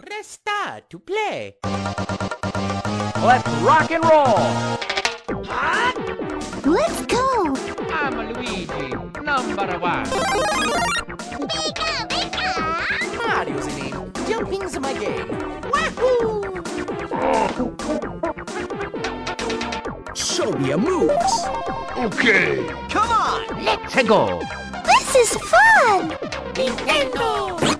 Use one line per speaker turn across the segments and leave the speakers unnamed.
Press star to play.
Let's rock and roll!
Let's go!
I'm Luigi, number one.
Mario's ah, the name. Jumping's my game. Wahoo!
Show me your moves.
Okay,
Come on!
let's go!
This is fun!
Nintendo!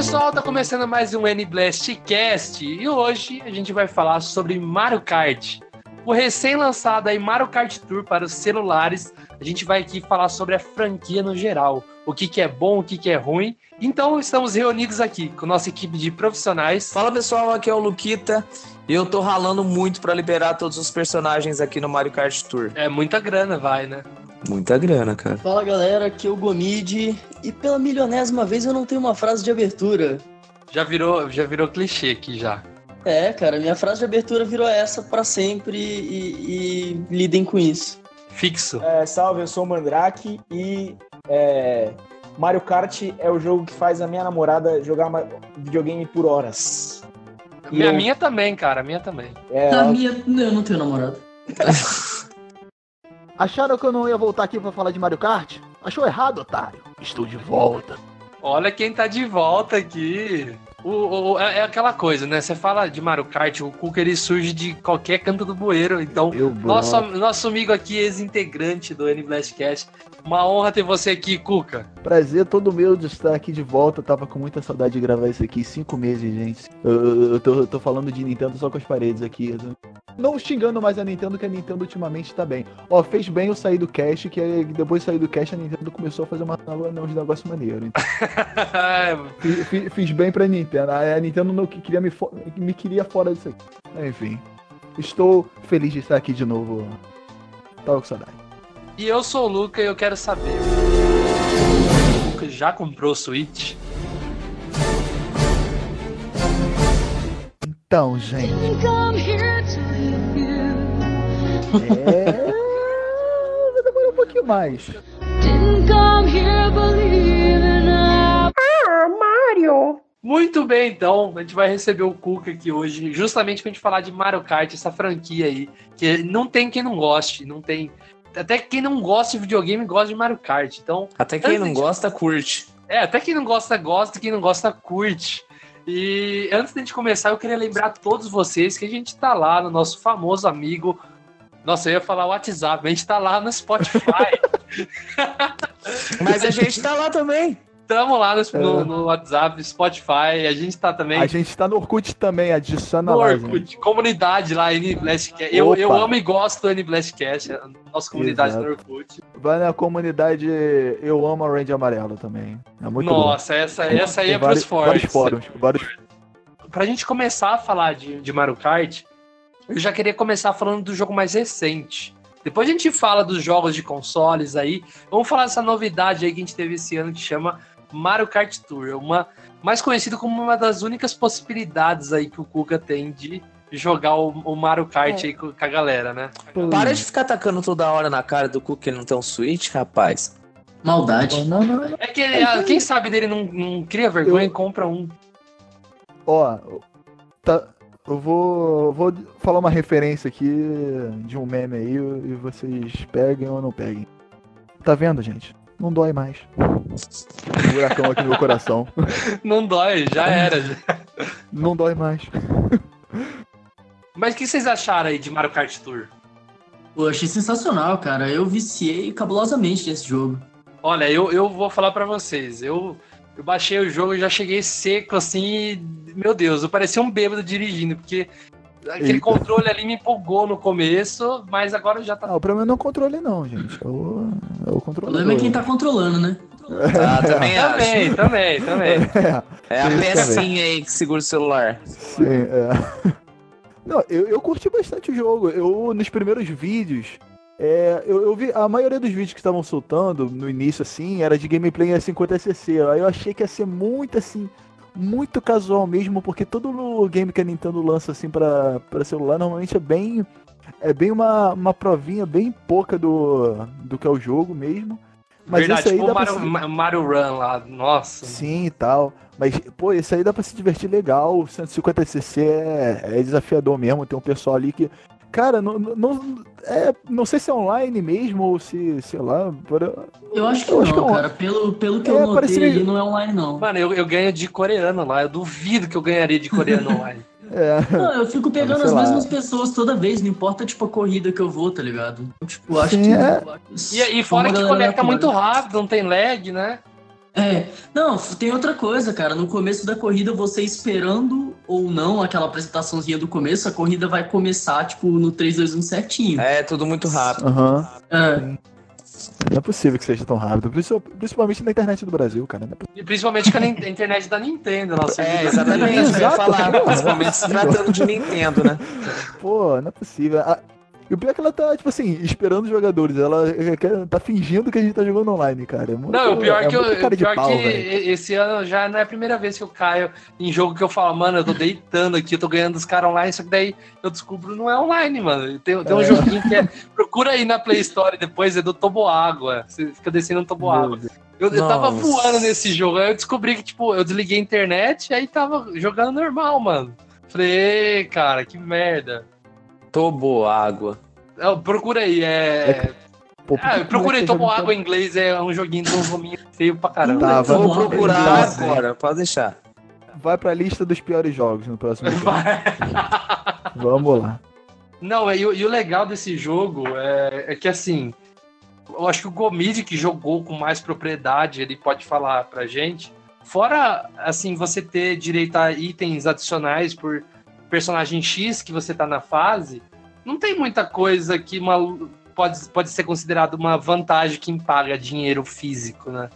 Pessoal, tá começando mais um N-Blast Cast e hoje a gente vai falar sobre Mario Kart. O recém-lançado aí Mario Kart Tour para os celulares. A gente vai aqui falar sobre a franquia no geral, o que, que é bom, o que, que é ruim. Então estamos reunidos aqui com nossa equipe de profissionais.
Fala pessoal, aqui é o Luquita. E eu tô ralando muito pra liberar todos os personagens aqui no Mario Kart Tour.
É muita grana, vai, né?
Muita grana, cara.
Fala galera, aqui é o Gomid e pela milionésima vez eu não tenho uma frase de abertura.
Já virou, já virou clichê aqui já.
É, cara, minha frase de abertura virou essa pra sempre e, e lidem com isso.
Fixo.
É, salve, eu sou o Mandrake e é, Mario Kart é o jogo que faz a minha namorada jogar videogame por horas. E
Minha,
eu-
minha também, cara, a minha também.
É,
A minha, eu não tenho namorado.
Acharam que eu não ia voltar aqui pra falar de Mario Kart? Achou errado, otário. Estou de volta.
Olha quem tá de volta aqui. O, o- é é aquela coisa, né? Você fala de Mario Kart, o Cuca ele surge de qualquer canto do bueiro. Então,
Eu,
nosso, nosso amigo aqui, ex-integrante do N Blastcast. Uma honra ter você aqui, Cuca.
Prazer todo meu de estar aqui de volta. Tava com muita saudade de gravar isso aqui. Cinco meses, gente. Eu, eu- eu tô, eu tô falando de Nintendo só com as paredes aqui. Não xingando mais a Nintendo, que a Nintendo ultimamente tá bem. Ó, fez bem eu sair do cast, que depois de sair do cast a Nintendo começou a fazer uma, uns negócios maneiros. Então, fi- fi- fiz, bem pra Nintendo. A, Nintendo não que- queria me, fo- me queria fora disso aqui. Enfim. Estou feliz de estar aqui de novo. Tava com saudade.
e eu sou o Luca e eu quero saber. O Luca já comprou o Switch?
Então, gente. É. Vai demorar um pouquinho mais.
Muito bem, então. A gente vai receber o Cuca aqui hoje, justamente pra gente falar de Mario Kart, essa franquia aí. Que não tem quem não goste, não tem. Até quem não gosta de videogame gosta de Mario Kart. Então,
Até quem não
de-
gosta, curte.
é, até quem não gosta, gosta, quem não gosta, curte. E antes de a gente começar, eu queria lembrar a todos vocês que a gente tá lá no nosso famoso amigo. Nossa, eu ia falar WhatsApp, a gente tá lá no Spotify.
Mas a gente tá lá também.
Tamo lá no, no- no WhatsApp, Spotify, a gente tá também
A gente tá no Orkut também, adiciona
no
lá.
Orkut, comunidade lá, N-Blastcast. Eu, eu amo e gosto do N-Blastcast, nossa comunidade
Exato.
no Orkut.
Vai na comunidade Eu Amo a Range Amarelo também. É muito bom.
Nossa, essa, essa aí
Tem
é
vários,
pros fortes.
vários fóruns. Vários...
Pra gente começar a falar de, de Mario Kart, eu já queria começar falando do jogo mais recente. Depois a gente fala dos jogos de consoles aí. Vamos falar dessa novidade aí que a gente teve esse ano que chama Mario Kart Tour. É Uma, mais conhecido como uma das únicas possibilidades aí que o Kuka tem de jogar o, o Mario Kart aí com, com a galera, né?
Para de ficar atacando toda hora na cara do Cu que ele não tem um Switch, rapaz.
Maldade.
Não, não, não.
É que ele, ah, quem sabe dele não, não cria vergonha e compra um.
Ó, tá, eu vou, vou falar uma referência aqui de um meme aí e vocês peguem ou não peguem. Tá vendo, gente? Não dói mais. Um buracão aqui no meu coração.
Não dói, já era. já.
Não dói mais.
Mas o que vocês acharam aí de Mario Kart Tour?
Pô, achei sensacional, cara. Eu viciei cabulosamente nesse jogo.
Olha, eu, eu vou falar pra vocês. Eu, eu baixei o jogo e já cheguei seco assim. E, meu Deus, eu parecia um bêbado dirigindo, porque aquele
Eita.
controle ali me empolgou no começo, mas agora já tá.
Ah, o problema não é o controle não, gente. É o, é o
problema é quem tá controlando, né?
Ah, também acho.
Também, também, também.
É,
É a pecinha aí que segura o celular.
sim, é. Não, eu, eu curti bastante o jogo. Eu, nos primeiros vídeos, é, eu, eu vi a maioria dos vídeos que estavam soltando no início, assim, era de gameplay em 50cc. Aí eu achei que ia ser muito, assim, muito casual mesmo, porque todo o game que a Nintendo lança, assim, pra, pra celular, normalmente é bem é bem uma, uma provinha bem pouca do, do que é o jogo mesmo. Mas
Verdade,
esse aí
tipo
dá
o
pra
Mario, Mario Run lá, nossa.
Sim e tal. Mas, pô, esse aí dá pra se divertir legal. O 150cc é, é desafiador mesmo. Tem um pessoal ali que. Cara, não, não, é, não sei se é online mesmo ou se, sei lá. por-
Eu acho que
Eu
não,
acho que é
cara. Pelo, pelo que
É,
eu notei
parece
ali, não é online, não.
Mano, eu, eu ganho de coreano lá. Eu duvido que eu ganharia de coreano online.
É,
Não, eu fico pegando as
lá.
mesmas pessoas toda vez, não importa, tipo, a corrida que eu vou, tá ligado? Eu, tipo, acho
Sim,
que...
é.
E, e fora que conecta muito rápido, não tem lag, né?
É, não, tem outra coisa, cara. No começo da corrida, você esperando ou não aquela apresentaçãozinha do começo, a corrida vai começar, tipo, no 3, 2, 1 certinho.
É, tudo muito rápido.
aham.
É.
Não é possível que seja tão rápido. Princi- Principalmente na internet do Brasil, cara. Não é.
E principalmente com a internet da Nintendo. Nossa,
É, exatamente. Eu ia falar, principalmente se tratando de Nintendo, né?
Pô, não é possível. E o pior é que ela tá, tipo assim, esperando os jogadores. Ela quer- tá fingindo que a gente tá jogando online, cara. É muito,
Não, o pior,
é
que, eu, o
de
pior
pau,
que esse ano já não é a primeira vez que eu caio em jogo que eu falo, mano, eu tô deitando aqui, eu tô ganhando dos caras online, só que daí eu descubro não é online, mano. Tem, tem um
É.
joguinho que é. Procura aí na Play Store depois, é do Toboágua. Você fica descendo no Toboágua. Eu, eu tava voando nesse jogo, aí eu descobri que, tipo, eu desliguei a internet e aí tava jogando normal, mano. Falei, "Ê, cara, que merda.
Tobo água.
Eu, procura aí, é.
Pô, por
Ah,
tá
Toboágua
jogando
em inglês, é um joguinho de um rominho feio pra caramba.
Tá, vai-
Vou procurar agora, pode deixar.
Vai pra lista dos piores jogos no próximo. Vamos lá.
Não, e, o- e o legal desse jogo é, é que assim, eu acho que o Gomid que jogou com mais propriedade, ele pode falar pra gente. Fora, assim, você ter direito a itens adicionais por personagem X que você tá na fase, não tem muita coisa que uma, pode, pode ser considerado uma vantagem quem paga dinheiro físico, né?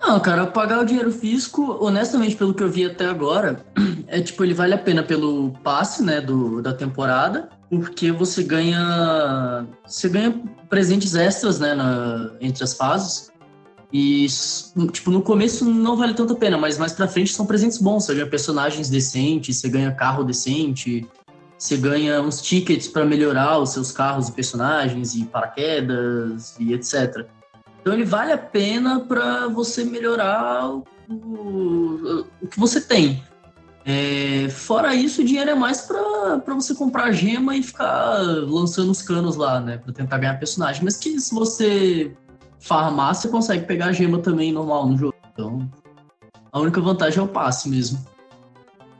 Não, cara, pagar o dinheiro físico, honestamente, pelo que eu vi até agora, é tipo, ele vale a pena pelo passe, né, do, da temporada, porque você ganha. Você ganha presentes extras, né, na- entre as fases. E, tipo, no começo não vale tanto a pena, mas mais pra frente são presentes bons. Você ganha personagens decentes, você ganha carro decente, você ganha uns tickets pra melhorar os seus carros e personagens, e paraquedas, e etc. Então ele vale a pena para você melhorar o, o, o que você tem. É, fora isso, o dinheiro é mais para você comprar gema e ficar lançando os canos lá, né? Pra tentar ganhar personagem. Mas que se você você consegue pegar a gema também normal no jogo. Então, a única vantagem é o passe mesmo.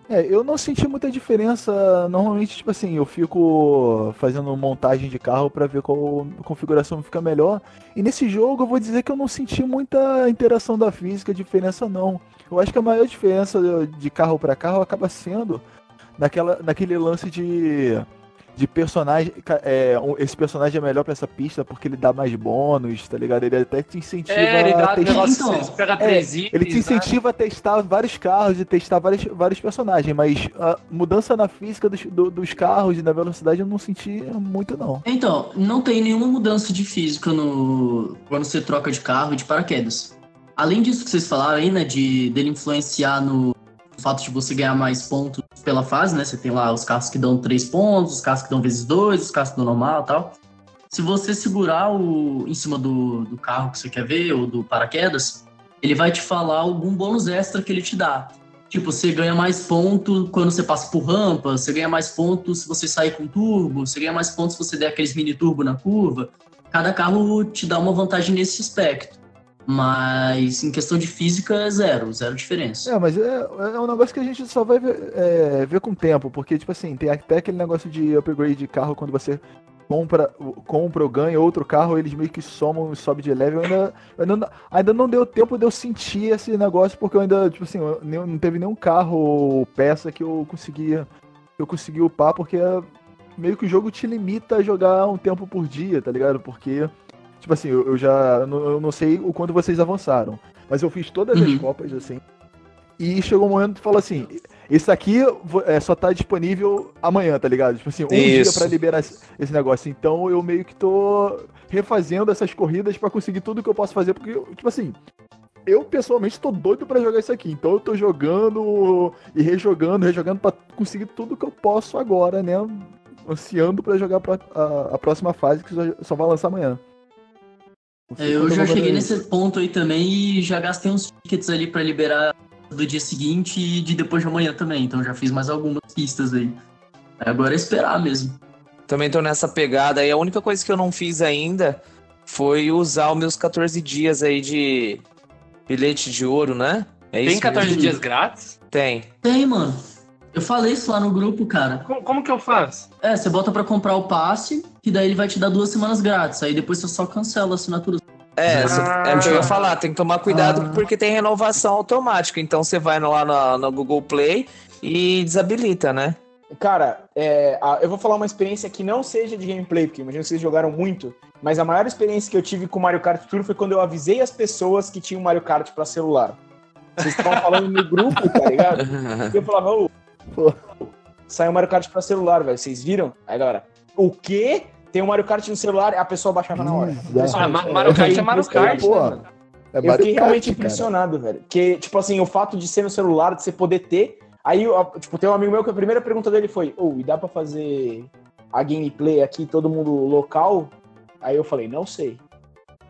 É, eu não senti muita diferença. Normalmente, tipo assim, eu fico fazendo montagem de carro pra ver qual configuração fica melhor. E nesse jogo eu vou dizer que eu não senti muita interação da física, diferença não. Eu acho que a maior diferença de carro pra carro acaba sendo naquela, naquele lance de de personagem, é, esse personagem é melhor pra essa pista porque ele dá mais bônus, tá ligado? Ele até te incentiva
É, ele
a testar-
negócio,
então,
pega
é,
itens,
Ele te
né?
incentiva a testar vários carros e testar vários, vários personagens, mas a mudança na física dos, do- dos carros e na velocidade eu não senti muito, não.
Então, não tem nenhuma mudança de física no quando você troca de carro e de paraquedas. Além disso que vocês falaram aí, né, de dele influenciar no fato de você ganhar mais pontos pela fase, né? Você tem lá os carros que dão 3 pontos, os carros que dão vezes 2, os carros que dão normal e tal. Se você segurar o em cima do, do carro que você quer ver, ou do paraquedas, ele vai te falar algum bônus extra que ele te dá. Tipo, você ganha mais pontos quando você passa por rampa, você ganha mais pontos se você sair com turbo, você ganha mais pontos se você der aqueles mini turbo na curva. Cada carro te dá uma vantagem nesse aspecto. Mas em questão de física zero, zero diferença.
É, mas é, é um negócio que a gente só vai ver, é, ver com o tempo, porque, tipo assim, tem até aquele negócio de upgrade de carro quando você compra, compra ou ganha outro carro, eles meio que somam e sobe de level. Ainda, ainda, ainda não deu tempo de eu sentir esse negócio, porque eu ainda, tipo assim, não teve nenhum carro ou peça que eu conseguia, eu consegui upar, porque meio que o jogo te limita a jogar um tempo por dia, tá ligado? Porque, tipo assim, eu, eu já, eu não, sei o quanto vocês avançaram, mas eu fiz todas as
Uhum.
copas, assim, e chegou um momento que falou assim, esse aqui é, só tá disponível amanhã, tá ligado? Tipo assim, um dia
Isso.
pra liberar esse, negócio. Então eu meio que tô refazendo essas corridas pra conseguir tudo que eu posso fazer, porque, tipo assim, eu pessoalmente tô doido pra jogar isso aqui. Então eu tô jogando e rejogando, rejogando pra conseguir tudo que eu posso agora, né? ansiando pra jogar a, a próxima fase que só, só vai lançar amanhã.
É, eu já cheguei
fazer
nesse
isso.
ponto aí também e já gastei uns tickets ali pra liberar do dia seguinte e de depois de amanhã também. Então já fiz mais algumas pistas aí. Agora é esperar mesmo.
Também tô nessa pegada. E a única coisa que eu não fiz ainda foi usar os meus 14 dias aí de bilhete de ouro, né? É
Tem
isso
14
mesmo?
dias grátis?
Tem.
Tem, mano. Eu falei isso lá no grupo, cara.
Como, como que eu faço?
É, você bota pra comprar o passe, que daí ele vai te dar duas semanas grátis. Aí depois você só cancela a assinatura.
É, só- é o que eu ia falar, tem que tomar cuidado
Ah.
porque tem renovação automática. Então você vai lá no, no Google Play e desabilita, né?
Cara, é, a- eu vou falar uma experiência que não seja de gameplay, porque imagino que vocês jogaram muito, mas a maior experiência que eu tive com Mario Kart Tour foi quando eu avisei as pessoas que tinham Mario Kart pra celular. Vocês estavam falando no grupo, tá ligado? E eu falava, ô,
Pô.
saiu Mario Kart pra celular, velho, vocês viram? Aí, galera, o quê? Tem um Mario Kart no celular, a pessoa baixava na hora.
Ah, Ma- Mario Kart é Mario Kart,
né,
pô.
mano?
É
Eu fiquei realmente
Kart, cara.
impressionado, velho. Porque, tipo assim, o fato de ser no celular, de você poder ter. Aí, tipo, tem um amigo meu que a primeira pergunta dele foi: Ô, e dá pra fazer a gameplay aqui, todo mundo local? Aí eu falei: Não sei.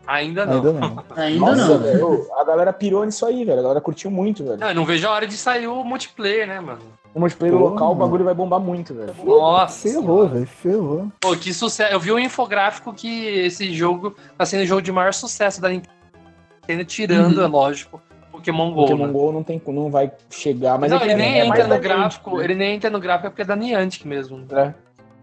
Ainda não.
Ainda não.
Ainda
Nossa,
não.
velho. A galera pirou nisso aí, velho. A galera curtiu muito, velho.
Não, eu não vejo a hora de sair o multiplayer, né, mano?
O multiplayer
Pô,
local, o bagulho vai bombar muito, velho.
Nossa.
Ferrou, velho. Ferrou.
Pô, que sucesso. Eu vi um infográfico que esse jogo tá sendo o jogo de maior sucesso da Nintendo, tirando,
Uhum.
é lógico, Pokémon Go.
Pokémon
né?
Go não, tem, não vai chegar, mas
não,
é que
ele nem
é
entra no gráfico,
né?
ele nem entra no gráfico é porque é da Niantic mesmo.
É.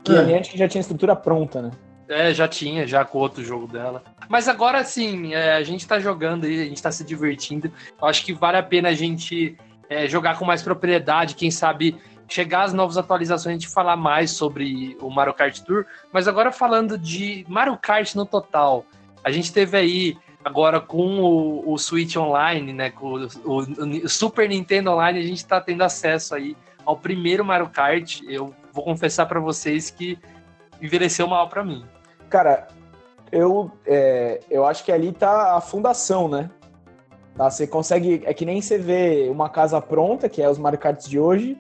Que a
É.
Niantic já tinha estrutura pronta, né?
É, já tinha, já com outro jogo dela. Mas agora sim, é, a gente tá jogando aí, a gente tá se divertindo. Eu acho que vale a pena a gente é, jogar com mais propriedade, quem sabe chegar às novas atualizações, gente falar mais sobre o Mario Kart Tour. Mas agora falando de Mario Kart no total, a gente teve aí agora com o, o Switch Online, né, com o, o- o Super Nintendo Online, a gente tá tendo acesso aí ao primeiro Mario Kart. Eu vou confessar pra vocês que envelheceu mal pra mim.
Cara, eu, é, eu acho que ali tá a fundação, né? Tá, você consegue. É que nem você vê uma casa pronta, que é os Mario Karts de hoje,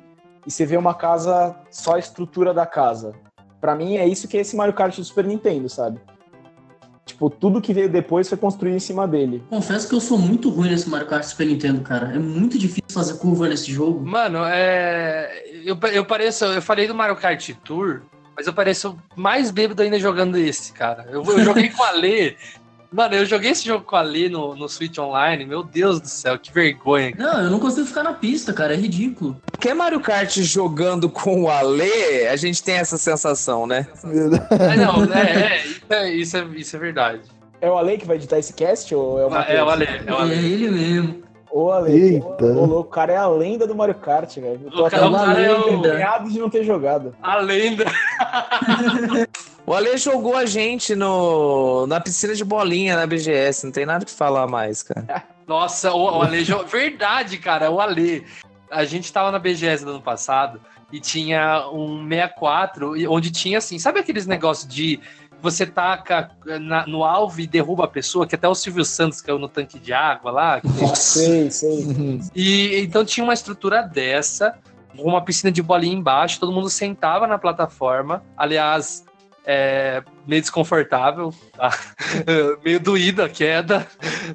e você vê uma casa, só a estrutura da casa. Pra mim é isso que é esse Mario Kart do Super Nintendo, sabe? Tipo, tudo que veio depois foi construído em cima dele.
Confesso que eu sou muito ruim nesse Mario Kart Super Nintendo, cara. É muito difícil fazer curva nesse jogo.
Mano, é. Eu, eu pareço. Eu falei do Mario Kart Tour, mas eu pareço mais bêbado ainda jogando esse, cara. Eu, eu joguei com a Lê. Mano, eu joguei esse jogo com a Lê no, no Switch Online. Meu Deus do céu, que vergonha.
Não, eu não consigo ficar na pista, cara. É ridículo.
Porque Mario Kart jogando com o Ale, a gente tem essa sensação, né?
É, não, é, é, isso é, isso é, isso é verdade.
É o Ale que vai editar esse cast? Ou é o Matheus?
É o Ale, é o
É
Ale.
ele mesmo.
Ô, Ale.
Eita.
Ô, louco, o cara é a lenda do Mario Kart, velho. Eu tô
O
até
cara, o cara é o,
de não ter jogado.
a lenda.
O Ale jogou a gente no, na piscina de bolinha na BGS, não tem nada que falar mais, cara.
Nossa, o, o Ale. Verdade, cara, o Ale. A gente tava na BGS do ano passado e tinha um 64, e- onde tinha assim, sabe aqueles negócios de você taca na- no alvo e derruba a pessoa, que até o Silvio Santos caiu no tanque de água lá.
Sei, sei.
E então tinha uma estrutura dessa, com uma piscina de bolinha embaixo, todo mundo sentava na plataforma. Aliás, é, meio desconfortável, tá? meio doída a queda.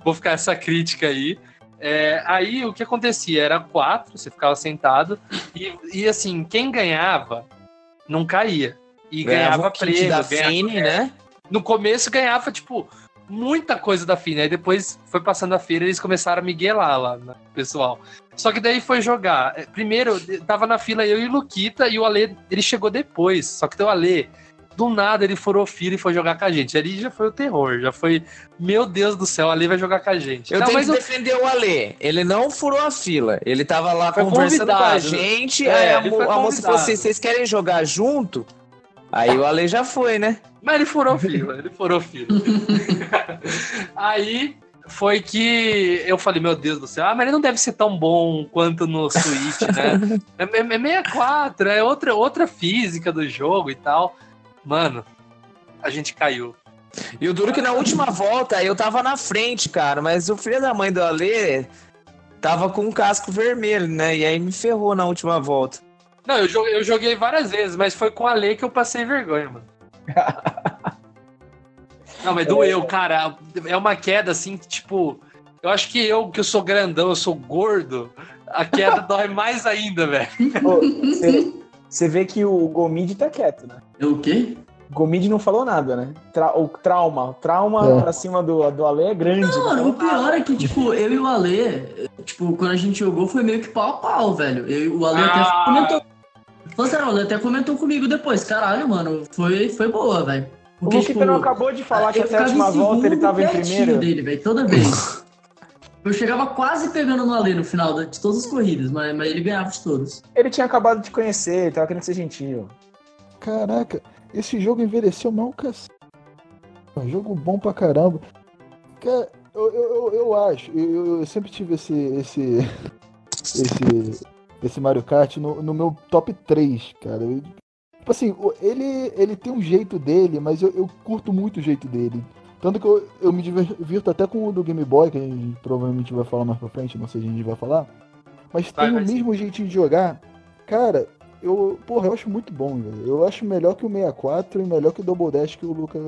Vou ficar essa crítica aí. É, aí o que acontecia? Era quatro, você ficava sentado, e, e assim, quem ganhava não caía. E ganhava,
kit
prêmio.
da
ganhava-
Fini, né?
no começo ganhava, tipo, muita coisa da Fina. Aí depois foi passando a feira e eles começaram a miguelar lá, né, pessoal. Só que daí foi jogar. É, Primeiro, tava na fila eu e o Luquita, e o Ale, ele chegou depois. Só que o Ale, do nada, ele furou fila e foi jogar com a gente. Ali já foi o terror, já foi, meu Deus do céu, o Ale vai jogar com a gente.
Eu
Não,
tenho que
o-
defender o Ale. Ele não furou a fila. Ele tava lá
Foi
conversando com a
convidado.
gente.
É,
aí a, mo- a moça falou
convidado.
assim: vocês querem jogar junto? Aí o Ale já foi, né?
Mas ele furou fila, ele furou fila. Aí foi que eu falei, meu Deus do céu, ah, mas ele não deve ser tão bom quanto no Switch, né? É, é, é 64, é outra, outra física do jogo e tal. Mano, a gente caiu.
E o duro que na última volta eu tava na frente, cara, mas o filho da mãe do Ale tava com um casco vermelho, né? E aí me ferrou na última volta.
Não, eu joguei, eu joguei várias vezes, mas foi com a lei que eu passei vergonha, mano. Não, mas doeu, cara. É uma queda assim, que, tipo. Eu acho que eu, que eu sou grandão, eu sou gordo, a queda dói mais ainda, velho.
Você vê que o Gomid tá quieto, né?
É o quê?
Gomid não falou nada, né? Tra- o trauma. O trauma
É.
pra cima do, do Ale é grande.
Não,
né?
mano, o pior é que, tipo, eu e o Ale, tipo, quando a gente jogou foi meio que pau a pau, velho. Eu, o Ale
Ah.
até comentou. Falou sério, o Ale até comentou comigo depois. Caralho, mano, foi, foi boa, velho.
O Luquita não acabou de falar que
eu
até a última volta ele tava em primeiro.
dele, velho, toda vez. Eu chegava quase pegando no Ale no final de todas as corridas, mas, mas ele ganhava de todas.
Ele tinha acabado de conhecer, ele tava querendo ser gentil.
Caraca, esse jogo envelheceu mal, cacete. É um jogo bom pra caramba. Cara, eu, eu, eu, eu acho, eu, eu- sempre tive esse. esse. esse. esse Mario Kart no, no meu top 3, cara. Tipo assim, ele, ele tem um jeito dele, mas eu, eu curto muito o jeito dele. Tanto que eu, eu me divirto até com o do Game Boy, que a gente provavelmente vai falar mais pra frente, não sei se a gente vai falar. Mas
Vai,
tem
vai
o
sim.
mesmo jeitinho de jogar. Cara, eu, porra, eu acho muito bom, velho. Eu acho melhor que o 64 e melhor que o Double Dash que o Luca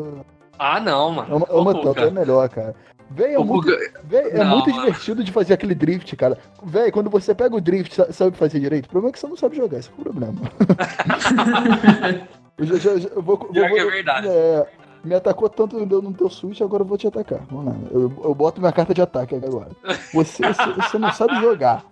Ah, não, mano. Ô,
ama
Cuca.
tanto, é melhor, cara. Véi, é muito, véi, é
Não,
muito divertido de fazer aquele drift, cara. Véi, quando você pega o drift, sa- sabe fazer direito? O problema é que você não sabe jogar, esse é o problema. eu já, já- já- eu vou, vou-
que é
vou-
verdade.
é, me atacou tanto no teu switch, agora eu vou te atacar. Vamos lá. Eu, eu boto minha carta de ataque agora. Você, você, você não sabe jogar.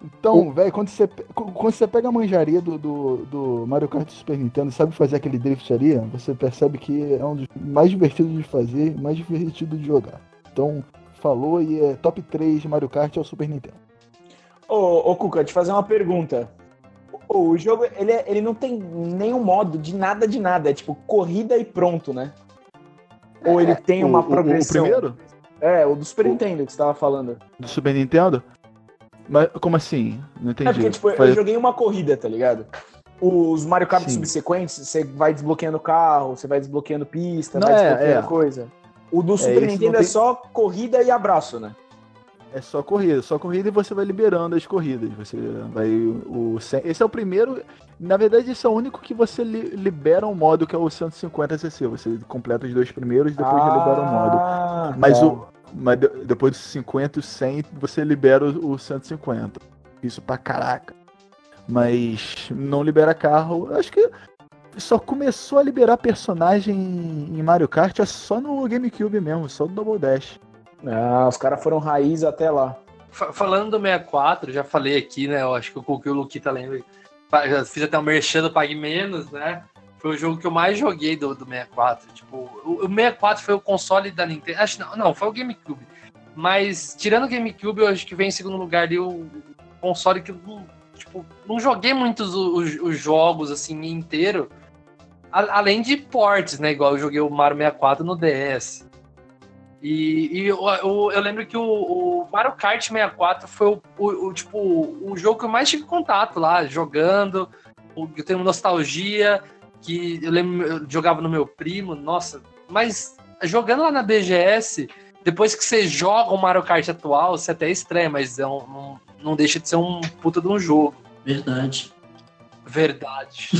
Então, velho, quando você, quando você pega a manjaria do, do, do Mario Kart do Super Nintendo e sabe fazer aquele drift ali, você percebe que é um dos mais divertidos de fazer mais divertido de jogar. Então, falou e é top 3 de Mario Kart é o Super Nintendo.
Ô, ô Cuca, te fazer uma pergunta. O, o jogo, ele, é- ele não tem nenhum modo de nada de nada. É tipo corrida e pronto, né? Ou ele tem uma
O- o-
progressão?
O, primeiro?
É, o do Super
O-
Nintendo que você tava falando.
Do Super Nintendo? Mas como assim? Não entendi.
É porque, tipo,
Faz-
eu joguei uma corrida, tá ligado? Os Mario Kart
Sim.
subsequentes, você vai desbloqueando carro, você vai desbloqueando pista,
Não,
vai
é,
desbloqueando
é.
coisa. O do Super
esse
Nintendo
não
é
tem-
só corrida e abraço, né?
É só corrida, só corrida e você vai liberando as corridas. Você vai o esse é o primeiro, na verdade esse é o único que você li- libera um modo que é o 150 cc. Você completa os dois primeiros e depois já libera o modo.
Ah,
Mas o mas de- depois dos 50 e 100 você libera o, o 150. Isso pra caraca. Mas não libera carro. Acho que só começou a liberar personagem em Mario Kart é só no GameCube mesmo, só do Double Dash.
Ah, os caras foram raiz até lá.
Fa- Falando do 64, já falei aqui, né? Eu acho que eu coloquei o Luquita lembra. Já fiz até um merchan do Pague Menos, né? Foi o jogo que eu mais joguei do, do 64. Tipo, o, o 64 foi o console da Nintendo. Acho não, não, foi o GameCube. Mas, tirando o GameCube, eu acho que vem em segundo lugar ali o console que eu tipo, não joguei muitos os, os jogos assim inteiro. A- além de ports, né? Igual eu joguei o Mario 64 no DS. E, e eu, eu- eu lembro que o, o Mario Kart 64 foi o, o- o, tipo, o jogo que eu mais tive contato lá, jogando. Eu tenho nostalgia, que eu lembro, eu jogava no meu primo, nossa. Mas jogando lá na BGS, depois que você joga o Mario Kart atual, você até estranha, mas é um- não, não deixa de ser um puta de um jogo.
Verdade.
Verdade.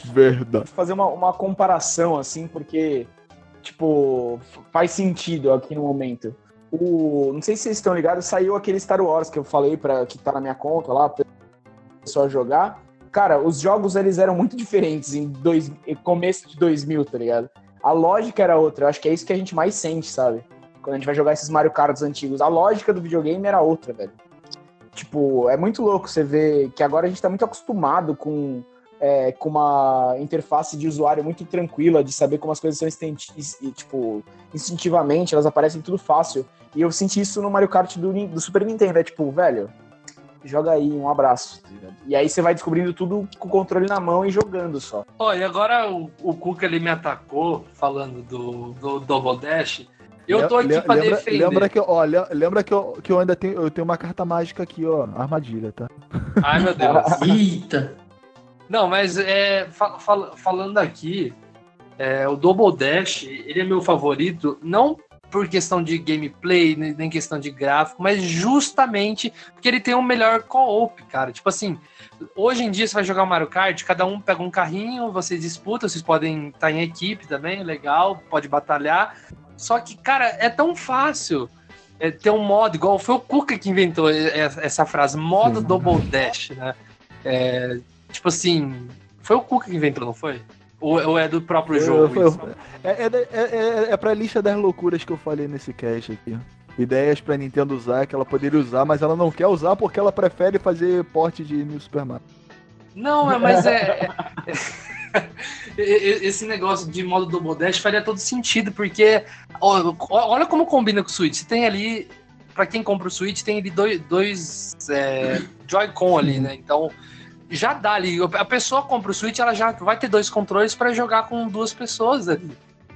Verdade.
fazer uma, uma comparação, assim, porque, tipo, faz sentido aqui no momento. O, não sei se vocês estão ligados, saiu aquele Star Wars que eu falei para que tá na minha conta lá, pra pessoal jogar. Cara, os jogos eles eram muito diferentes em, dois, começo de 2000, tá ligado? A lógica era outra, eu acho que é isso que a gente mais sente, sabe? Quando a gente vai jogar esses Mario Karts antigos. A lógica do videogame era outra, velho. Tipo, é muito louco você ver que agora a gente tá muito acostumado com é, com uma interface de usuário muito tranquila, de saber como as coisas são e, tipo, instintivamente, elas aparecem tudo fácil. E eu senti isso no Mario Kart do, do Super Nintendo, é tipo, velho, joga aí, um abraço. E aí você vai descobrindo tudo com o controle na mão e jogando só.
Ó, e agora o, o Cuca ele me atacou falando do, do Double Dash. Eu tô aqui
Le-
pra
lembra,
defender.
Lembra que, ó, le- lembra que eu, que eu ainda tenho, eu tenho uma carta mágica aqui, ó, armadilha, tá?
Ai, meu Deus.
Eita.
Não, mas é, fa- fal- falando aqui, é, o Double Dash, ele é meu favorito, não por questão de gameplay, nem questão de gráfico, mas justamente porque ele tem um melhor co-op, cara. Tipo assim, hoje em dia você vai jogar o Mario Kart, cada um pega um carrinho, vocês disputam, vocês podem estar em equipe também, legal, pode batalhar. Só que, cara, é tão fácil é, ter um modo, igual foi o Kuka que inventou essa frase, modo. Double Dash, né? É, tipo assim, foi o Kuka que inventou, não foi? Ou, ou é do próprio jogo?
Foi-
isso?
É, é, é, é, é pra lista das loucuras que eu falei nesse cast aqui. Ideias pra Nintendo usar, que ela poderia usar, mas ela não quer usar porque ela prefere fazer porte de New Super Mario.
Não, é- mas é. é- Esse negócio de modo Double Dash faria todo sentido, porque olha como combina com o Switch. Você tem ali, pra quem compra o Switch, tem ali dois, dois é, Joy-Con ali, né? Então já dá ali. A pessoa compra o Switch, ela já vai ter dois controles pra jogar com duas pessoas ali.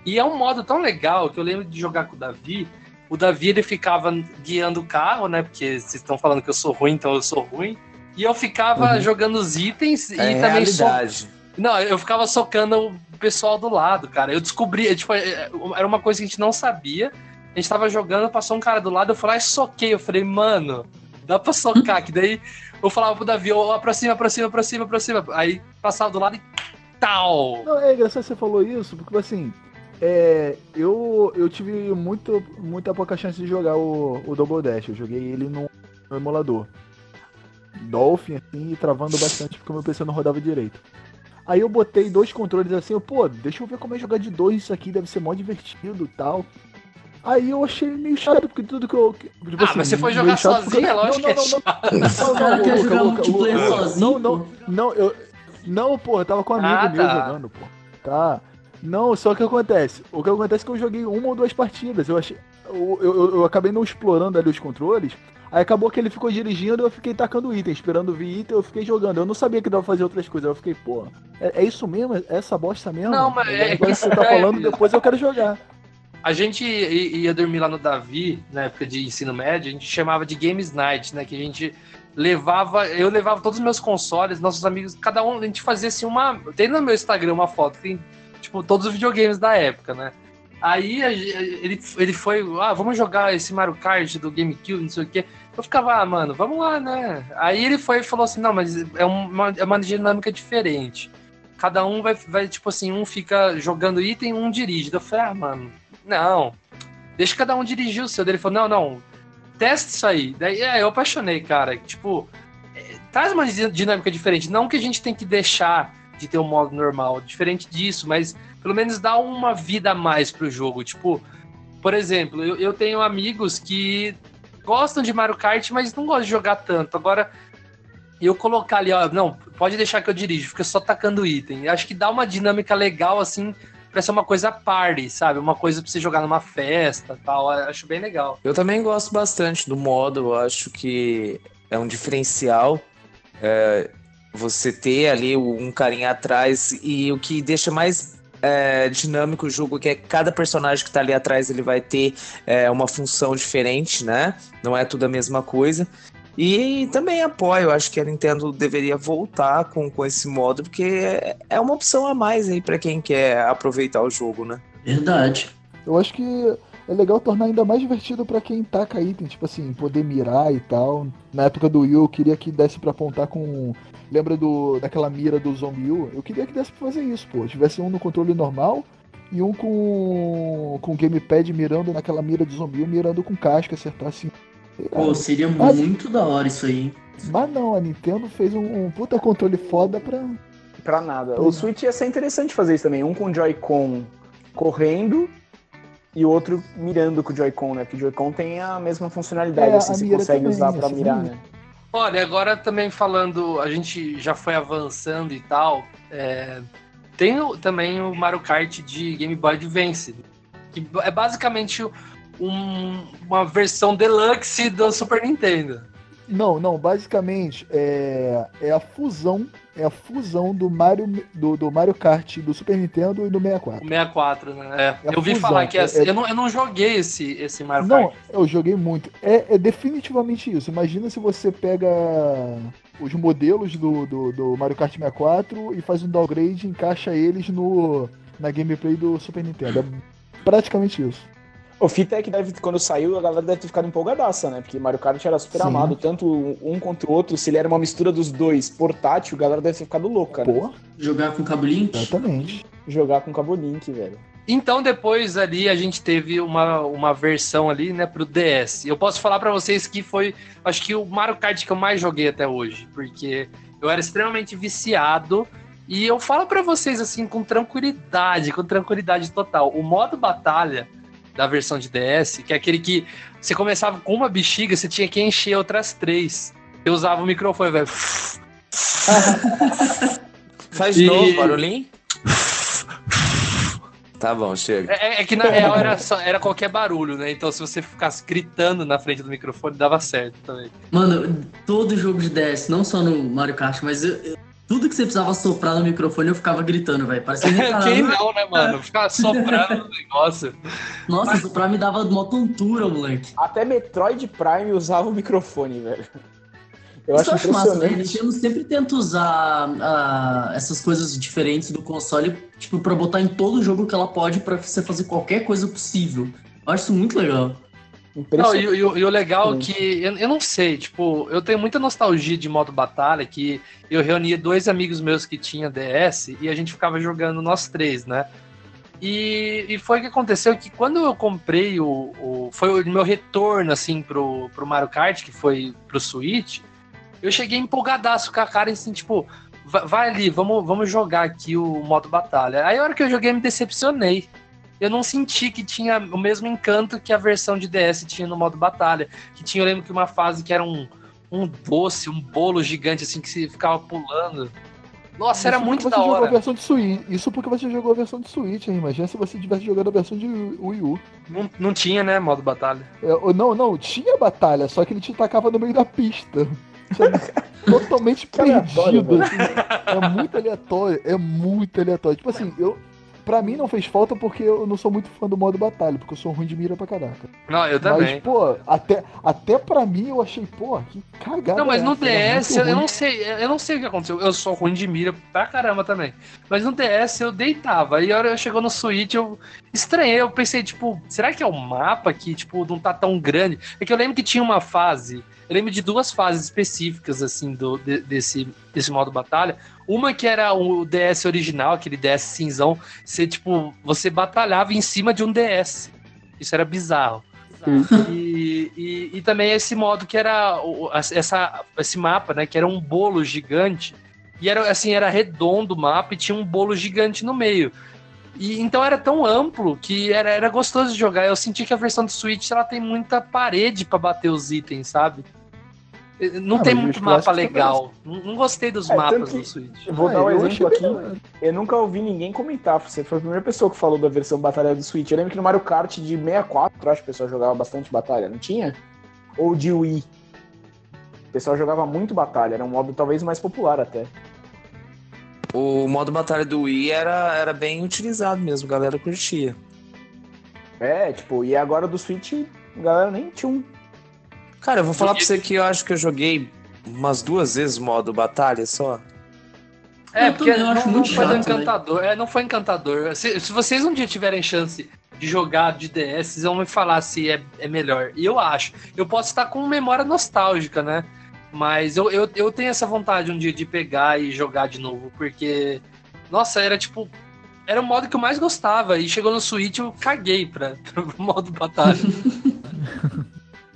E é um modo tão legal que eu lembro de jogar com o Davi. O Davi ele ficava guiando o carro, né? Porque vocês estão falando que eu sou ruim, então eu sou ruim. E eu ficava
Uhum.
jogando os itens e
É
também so...
realidade.
Não, eu ficava socando o pessoal do lado, cara. Eu descobri, tipo, é, era uma coisa que a gente não sabia. A gente tava jogando, passou um cara do lado, eu falei, ah, soquei. Eu falei, mano, dá pra socar. que daí eu falava pro Davi, ó, aproxima, aproxima, aproxima, aproxima. Aí passava do lado e tal.
Não, é engraçado você falou isso, porque assim, é, eu, eu tive muito, muita pouca chance de jogar o, o Double Dash. Eu joguei ele no, no emulador. Dolphin, assim, e travando bastante porque o meu PC não rodava direito. Aí eu botei dois controles assim, eu, pô, deixa eu ver como é jogar de dois isso aqui, deve ser mó divertido tal. Aí eu achei meio chato, porque tudo que eu. Tipo,
Ah, mas você foi jogar sozinho, é lógico
não,
que é
não, não,
chato.
não, não,
quer
Luca,
jogar
Luca,
multiplayer sozinho.
Não, não, não, eu. Não, pô, eu tava com um amigo
Ah,
meu
tá.
jogando, pô. Tá. Não, só que acontece. O que acontece é que eu joguei uma ou duas partidas. Eu achei. Eu, eu, eu acabei não explorando ali os controles. Aí acabou que ele ficou dirigindo, eu fiquei tacando item, esperando vir item, eu fiquei jogando. Eu não sabia que dava pra fazer outras coisas. Eu fiquei, pô, é, é isso mesmo? É essa bosta mesmo?
Não, mas é
Agora
que-
você tá
é-
falando, depois eu quero jogar.
A gente ia dormir lá no Davi, na época de ensino médio, a gente chamava de Games Night, né? Que a gente levava, eu levava todos os meus consoles, nossos amigos, cada um, a gente fazia assim uma. Tem no meu Instagram uma foto, tem, tipo, todos os videogames da época, né? Aí ele, ele foi, ah, vamos jogar esse Mario Kart do GameCube, não sei o quê. Eu ficava, ah, mano, vamos lá, né? Aí ele foi e falou assim: não, mas é uma, é uma dinâmica diferente. Cada um vai, vai, tipo assim, um fica jogando item, um dirige. Eu falei, ah, mano, não. Deixa cada um dirigir o seu. Ele falou, não, não, testa isso aí. Daí é, eu apaixonei, cara. Tipo, é, traz uma di- dinâmica diferente. Não que a gente tem que deixar de ter um modo normal, diferente disso, mas pelo menos dá uma vida a mais pro jogo. Tipo, por exemplo, eu, eu tenho amigos que gostam de Mario Kart, mas não gostam de jogar tanto. Agora, eu colocar ali, ó, não, pode deixar que eu dirijo, fica só tacando item. Acho que dá uma dinâmica legal, assim, pra ser uma coisa party, sabe? Uma coisa pra você jogar numa festa tal. Acho bem legal.
Eu também gosto bastante do modo, eu acho que é um diferencial é, você ter ali um carinha atrás e o que deixa mais é, dinâmico o jogo é que cada personagem que tá ali atrás ele vai ter é, uma função diferente, né? Não é tudo a mesma coisa. E também apoio, eu acho que a Nintendo deveria voltar com, com esse modo, porque é- é uma opção a mais aí pra quem quer aproveitar o jogo, né?
Verdade.
Eu acho que é legal tornar ainda mais divertido pra quem taca item, tipo assim, poder mirar e tal. Na época do Wii eu queria que desse pra apontar com. Lembra do, daquela mira do Zombie U? Eu queria que desse pra fazer isso, pô. Tivesse um no controle normal e um com, com gamepad mirando naquela mira do Zombie U, mirando com casca, acertar assim.
Pô, seria
Mas-
muito da hora isso aí.
Mas não, a Nintendo fez um, um puta controle foda pra.
Pra nada. O Switch ia ser interessante fazer isso também. Um com o Joy-Con correndo e o outro mirando com o Joy-Con, né? Porque o Joy-Con tem a mesma funcionalidade,
É,
assim, você consegue
também,
usar pra
assim,
mirar,
né?
né?
Olha, agora também falando, a gente já foi avançando e tal. é, tem o- também o Mario Kart de Game Boy Advance, que é basicamente um- uma versão deluxe do Super Nintendo.
Não, não, basicamente é, é a fusão. É a fusão do Mario, do, do Mario Kart do Super Nintendo e do
O
64.
64, né? É,
É
eu ouvi
fusão,
falar que é,
é- é-
eu, não, eu não joguei esse, esse Mario
Não,
Kart.
eu joguei muito. É, é definitivamente isso. Imagina se você pega os modelos do, do, do Mario Kart 64 e faz um downgrade e encaixa eles no, na gameplay do Super Nintendo. É praticamente isso.
O fita é que deve, quando saiu, a galera deve ter ficado empolgadaça, né? Porque Mario Kart era super
Sim.
amado, tanto um contra o outro. Se ele era uma mistura dos dois portátil, a galera deve ter ficado louca, né?
Pô,
Jogar com cabo link?
exatamente.
Jogar com cabo link, velho.
Então depois ali a gente teve uma, uma versão ali, né, pro DS. Eu posso falar pra vocês que foi, acho que o Mario Kart que eu mais joguei até hoje, porque eu era extremamente viciado e eu falo pra vocês assim com tranquilidade, com tranquilidade total. O modo batalha da versão de DS, que é aquele que você começava com uma bexiga, você tinha que encher outras três. Eu usava o microfone, velho.
Faz
E-
novo, barulhinho. Tá bom, chega.
É, é que na real era, só- era qualquer barulho, né? Então se você ficasse gritando na frente do microfone, dava certo também.
Mano, todo jogo de DS, não só no Mario Kart, mas eu- eu- tudo que você precisava soprar no microfone, eu ficava gritando, velho. Parecia retardado.
Quem não, né, mano? Ficar soprando no negócio.
Nossa, soprar me dava uma tontura, moleque.
Até Metroid Prime usava o microfone, velho. Eu
Isso
acho
eu acho massa, velho.
impressionante.
Nintendo sempre tenta usar ah, essas coisas diferentes do console, tipo, pra botar em todo jogo que ela pode pra você fazer qualquer coisa possível. Eu acho isso muito legal.
Não, e, e o- e o legal é que, eu, eu não sei, tipo, eu tenho muita nostalgia de modo batalha, que eu reunia dois amigos meus que tinham DS e a gente ficava jogando nós três, né? E, e foi o que aconteceu que quando eu comprei o, o- Foi o meu retorno, assim, pro, pro Mario Kart, que foi pro Switch, eu cheguei empolgadaço com a cara, assim, tipo, "Va- vai ali, vamos, vamos jogar aqui o modo batalha. Aí a hora que eu joguei, me decepcionei. Eu não senti que tinha o mesmo encanto que a versão de DS tinha no modo batalha. Que tinha, eu lembro que uma fase que era um, um doce, um bolo gigante, assim, que se ficava pulando. Nossa, era
Isso
muito
porque
da
jogou a
hora.
versão de Switch. Isso porque você jogou a versão de Switch, hein? Imagina se você tivesse jogado a versão de Wii U.
Não, não tinha, né, modo batalha.
É, não, não, tinha batalha, só que ele te tacava no meio da pista. Totalmente
aleatório,
perdido. assim. É muito aleatório, é muito aleatório. Tipo assim, eu. Pra mim não fez falta porque eu não sou muito fã do modo batalha, porque eu sou ruim de mira pra caraca.
Não, eu também.
Mas, pô, até, até pra mim eu achei, pô, que cagada.
Não, mas
é
no DS, eu
ruim.
não sei, eu não sei o que aconteceu. Eu sou ruim de mira pra caramba também. Mas no DS eu deitava. Aí a hora que chegou no Switch, eu estranhei. Eu pensei, tipo, será que é o mapa que, tipo, não tá tão grande? É que eu lembro que tinha uma fase. Eu lembro de duas fases específicas, assim, do, de- desse, desse modo batalha. Uma que era o DS original, aquele DS cinzão. Você, tipo, você batalhava em cima de um DS. Isso era bizarro. E, e, e também esse modo que era essa, esse mapa, né? Que era um bolo gigante. E era assim, era redondo o mapa e tinha um bolo gigante no meio. E então era tão amplo que era, era gostoso de jogar. Eu senti que a versão do Switch ela tem muita parede pra bater os itens, sabe? Não
Ah,
tem muito mapa legal. Não, não gostei dos
É,
mapas
que-
do Switch.
Vou
Ah,
dar um
eu
exemplo aqui.
bem-
Eu nunca ouvi ninguém comentar. Você foi a primeira pessoa que falou da versão batalha do Switch. Eu lembro que no Mario Kart de 64, eu acho que o pessoal jogava bastante batalha, não tinha? Ou de Wii. O pessoal jogava muito batalha, era um modo talvez mais popular até.
O modo batalha do Wii era, era bem utilizado mesmo, a galera curtia.
É, tipo, e agora do Switch, a galera nem tinha um.
Cara, eu vou falar pra você que eu acho que eu joguei umas duas vezes o modo batalha só.
É,
Eu
porque não, não foi do
chato, né?
encantador. É, não foi encantador. Se, se vocês um dia tiverem chance de jogar de DS, vocês vão me falar se é, é melhor. E eu acho. Eu posso estar com memória nostálgica, né? Mas eu, eu, eu tenho essa vontade um dia de pegar e jogar de novo, porque. Nossa, era tipo. Era o modo que eu mais gostava. E chegou no Switch, eu caguei pra, pro modo batalha.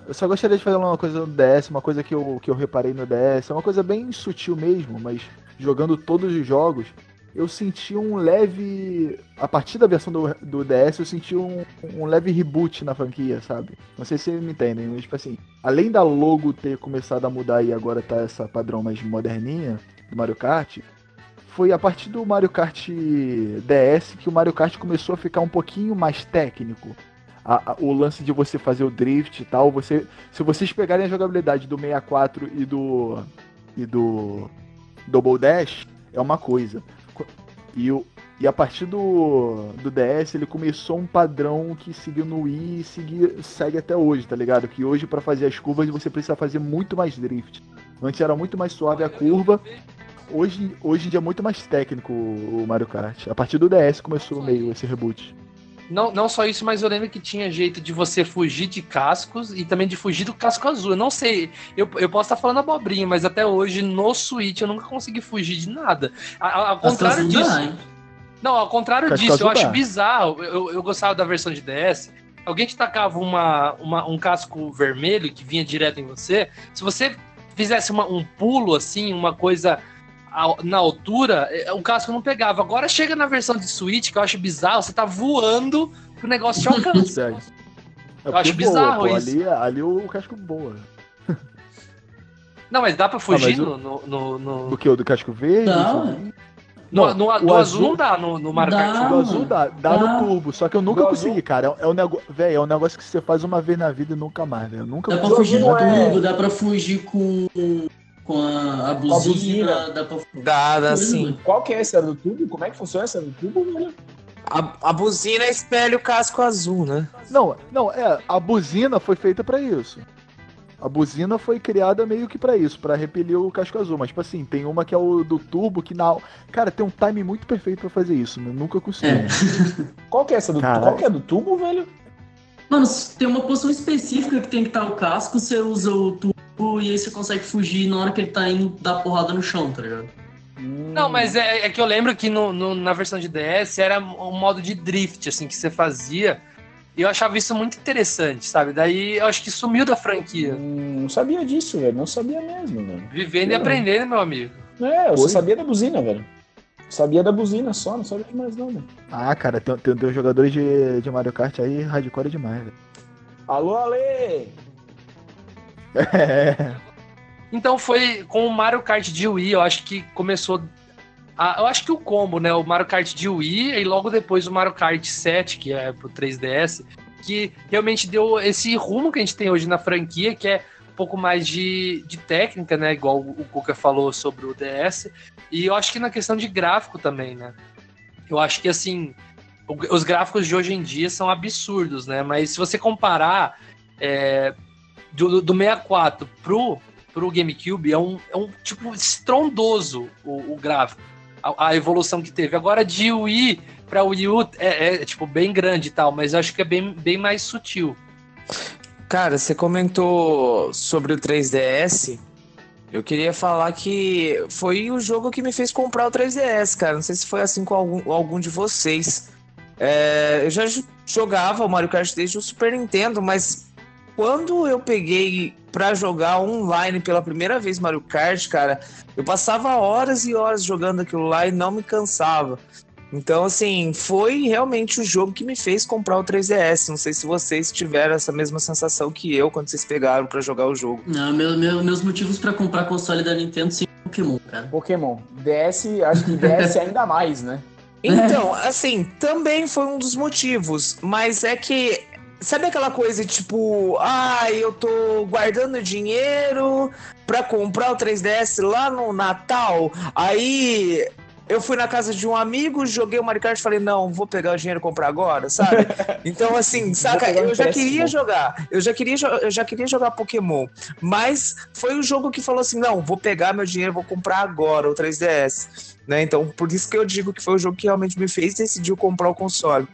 Eu só gostaria de fazer uma coisa no DS, uma coisa que eu, que eu reparei no DS, é uma coisa bem sutil mesmo, mas jogando todos os jogos, eu senti um leve. A partir da versão do, do DS, eu senti um, um leve reboot na franquia, sabe? Não sei se vocês me entendem, mas tipo assim, além da logo ter começado a mudar e agora tá essa padrão mais moderninha do Mario Kart, foi a partir do Mario Kart DS que o Mario Kart começou a ficar um pouquinho mais técnico. A- a- o lance de você fazer o drift e tal, você, se vocês pegarem a jogabilidade do 64 e do e do Double Dash, é uma coisa. Co- E, o, e a partir do, do DS ele começou um padrão que seguiu no Wii e segui, segue até hoje, tá ligado? Que hoje pra fazer as curvas você precisa fazer muito mais drift. Antes era muito mais suave a curva. Hoje, hoje em dia é muito mais técnico o Mario Kart. A partir do DS começou meio esse reboot.
Não, não só isso, mas eu lembro que tinha jeito de você fugir de cascos e também de fugir do casco azul. Eu não sei, eu, eu posso estar falando abobrinha, mas até hoje no Switch eu nunca consegui fugir de nada. Ao
Casco
contrário disso.
hein?
Não, ao contrário
Casco
disso, eu acho
dá.
bizarro. Eu, eu gostava da versão de DS. Alguém te tacava uma, uma- um casco vermelho que vinha direto em você. Se você fizesse uma- um pulo assim, uma coisa ao- na altura, o casco não pegava. Agora chega na versão de Switch, que eu acho bizarro, você tá voando que o negócio te alcança.
É
Eu acho
voa,
bizarro
pô,
isso.
Ali, ali o casco boa.
não, mas dá pra fugir
Ah, o-
no, no, no,
Do
no,
que? O do casco verde?
Não,
no- no-
o
do azul
azul-
não dá no, no Mario
Dá.
Kart.
O azul dá, dá
Ah.
no turbo, só que eu nunca
Do
consegui,
azul?
cara. É, é um negócio, velho, é um negócio que você faz uma vez na vida e nunca mais, velho. Eu nunca
dá pra fugir
não é-
turbo, dá pra fugir com, com a, a buzina,
buzina.
dá pra
Dá, dá sim.
Qual que é esse? Era do tubo? Como é que funciona essa do tubo, velho?
A, a buzina espelha o casco azul, né?
Não, não, é, a buzina foi feita pra isso. A buzina foi criada meio que pra isso, pra repelir o casco azul. Mas, tipo assim, tem uma que é o do turbo, que na. Cara, tem um time muito perfeito pra fazer isso. né? Nunca consegui.
É.
Qual que é essa do
Caralho.
Qual que é do tubo, velho?
Mano, tem uma posição específica que tem que estar o casco, você usa o tubo e aí você consegue fugir na hora que ele tá indo dar porrada no chão, tá ligado?
Não, mas é, é que eu lembro que no, no- na versão de DS era um modo de drift, assim, que você fazia. E eu achava isso muito interessante, sabe? Daí eu acho que sumiu da franquia.
Hum, não sabia disso, velho. Não sabia mesmo, velho.
Vivendo e
Não.
aprendendo, meu amigo.
É, eu só sabia da buzina, velho. Sabia da buzina só, não sabia de mais nada.
Ah, cara, tem, tem, tem uns jogadores de, de Mario Kart aí hardcore demais, velho.
Alô, Ale!
É.
Então foi com o Mario Kart de Wii, eu acho que começou. a- eu acho que o combo, né? O Mario Kart de Wii e logo depois o Mario Kart 7, que é pro 3DS, que realmente deu esse rumo que a gente tem hoje na franquia, que é um pouco mais de, de técnica, né? Igual o Kuka falou sobre o DS. E eu acho que na questão de gráfico também, né? Eu acho que assim. Os gráficos de hoje em dia são absurdos, né? Mas se você comparar é, do, do 64 pro, pro GameCube, é um, é um tipo estrondoso o, o gráfico, a, a evolução que teve. Agora de Wii pra Wii U é, é, tipo bem grande e tal, mas acho que é bem, bem mais sutil.
Cara, você comentou sobre o 3DS. Eu queria falar que foi o jogo que me fez comprar o 3DS, cara. Não sei se foi assim com algum, algum de vocês. É, eu já jogava o Mario Kart desde o Super Nintendo, mas quando eu peguei pra jogar online pela primeira vez Mario Kart, cara, eu passava horas e horas jogando aquilo lá e não me cansava. Então, assim, foi realmente o jogo que me fez comprar o 3DS. Não sei se vocês tiveram essa mesma sensação que eu quando vocês pegaram pra jogar o jogo.
Não, meu, meu- meus motivos pra comprar console da Nintendo são Pokémon, cara.
Pokémon. DS, acho que DS ainda mais, né?
Então, assim, também foi um dos motivos, mas é que. Sabe aquela coisa tipo, ah, eu tô guardando dinheiro pra comprar o 3DS lá no Natal, aí eu fui na casa de um amigo, joguei o Mario Kart e falei, não, vou pegar o dinheiro e comprar agora, sabe? Então, assim, saca,
um
eu já
empréstimo.
queria jogar, eu já queria, eu já queria jogar Pokémon, mas foi o jogo que falou assim, não, vou pegar meu dinheiro, vou comprar agora o 3DS né? Então, por isso que eu digo que foi o jogo que realmente me fez decidir comprar o console.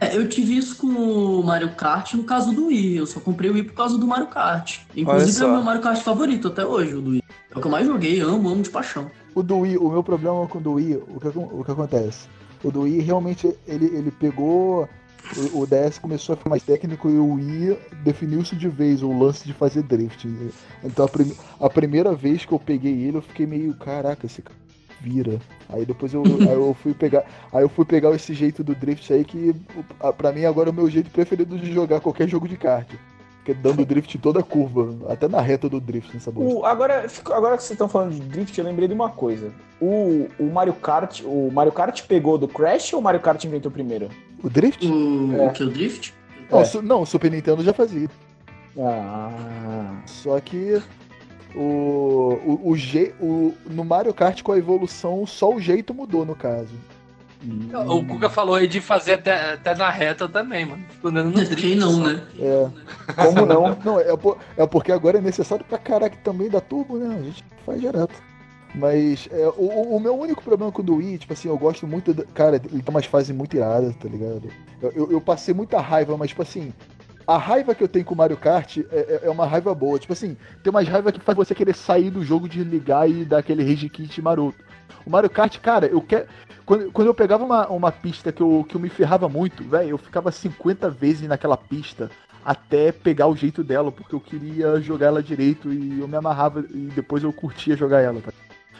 É, eu tive isso com o Mario Kart no caso do Wii. Eu só comprei o Wii por causa do Mario Kart. Inclusive é o meu Mario Kart favorito até hoje, o do Wii. É o que eu mais joguei, amo, amo de paixão.
O do Wii, o meu problema com o do Wii, o que, o que acontece? O do Wii realmente ele, ele pegou. O, o DS começou a ficar mais técnico e o Wii definiu-se de vez o lance de fazer drift. Então a, prim- a primeira vez que eu peguei ele, eu fiquei meio, caraca, esse cara vira. Aí depois eu, aí eu fui pegar. Aí eu fui pegar esse jeito do drift aí que a- pra mim agora é o meu jeito preferido de jogar qualquer jogo de kart. Que é dando drift em toda a curva, até na reta do drift nessa bosta.
O- agora, agora que vocês estão falando de drift, eu lembrei de uma coisa. O, o Mario Kart, o Mario Kart pegou do Crash ou o Mario Kart inventou primeiro?
O drift?
O,
É.
o que? O Drift?
Não,
É.
su- não, o Super Nintendo já fazia.
Ah,
Só que o, o, o, je, o no Mario Kart com a evolução só o jeito mudou no caso.
O Kuka falou aí de fazer até, até na reta também, mano. Ficou andando no drift.
Quem não,
só.
né?
É,
como não?
não é, por- é porque agora é necessário pra caraca também da turbo, né? A gente faz direto. Mas é, o, o- meu único problema com o do Wii, tipo assim, eu gosto muito. da- Cara, ele tem umas fases muito iradas, tá ligado? Eu, eu- eu passei muita raiva, mas, tipo assim, a raiva que eu tenho com o Mario Kart é, é- é uma raiva boa. Tipo assim, tem umas raivas que faz você querer sair do jogo, desligar e dar aquele rage kit maroto. O Mario Kart, cara, eu quero. Quando, quando eu pegava uma, uma pista que eu, que eu me ferrava muito, velho, eu ficava 50 vezes naquela pista até pegar o jeito dela, porque eu queria jogar ela direito e eu me amarrava e depois eu curtia jogar ela. tá?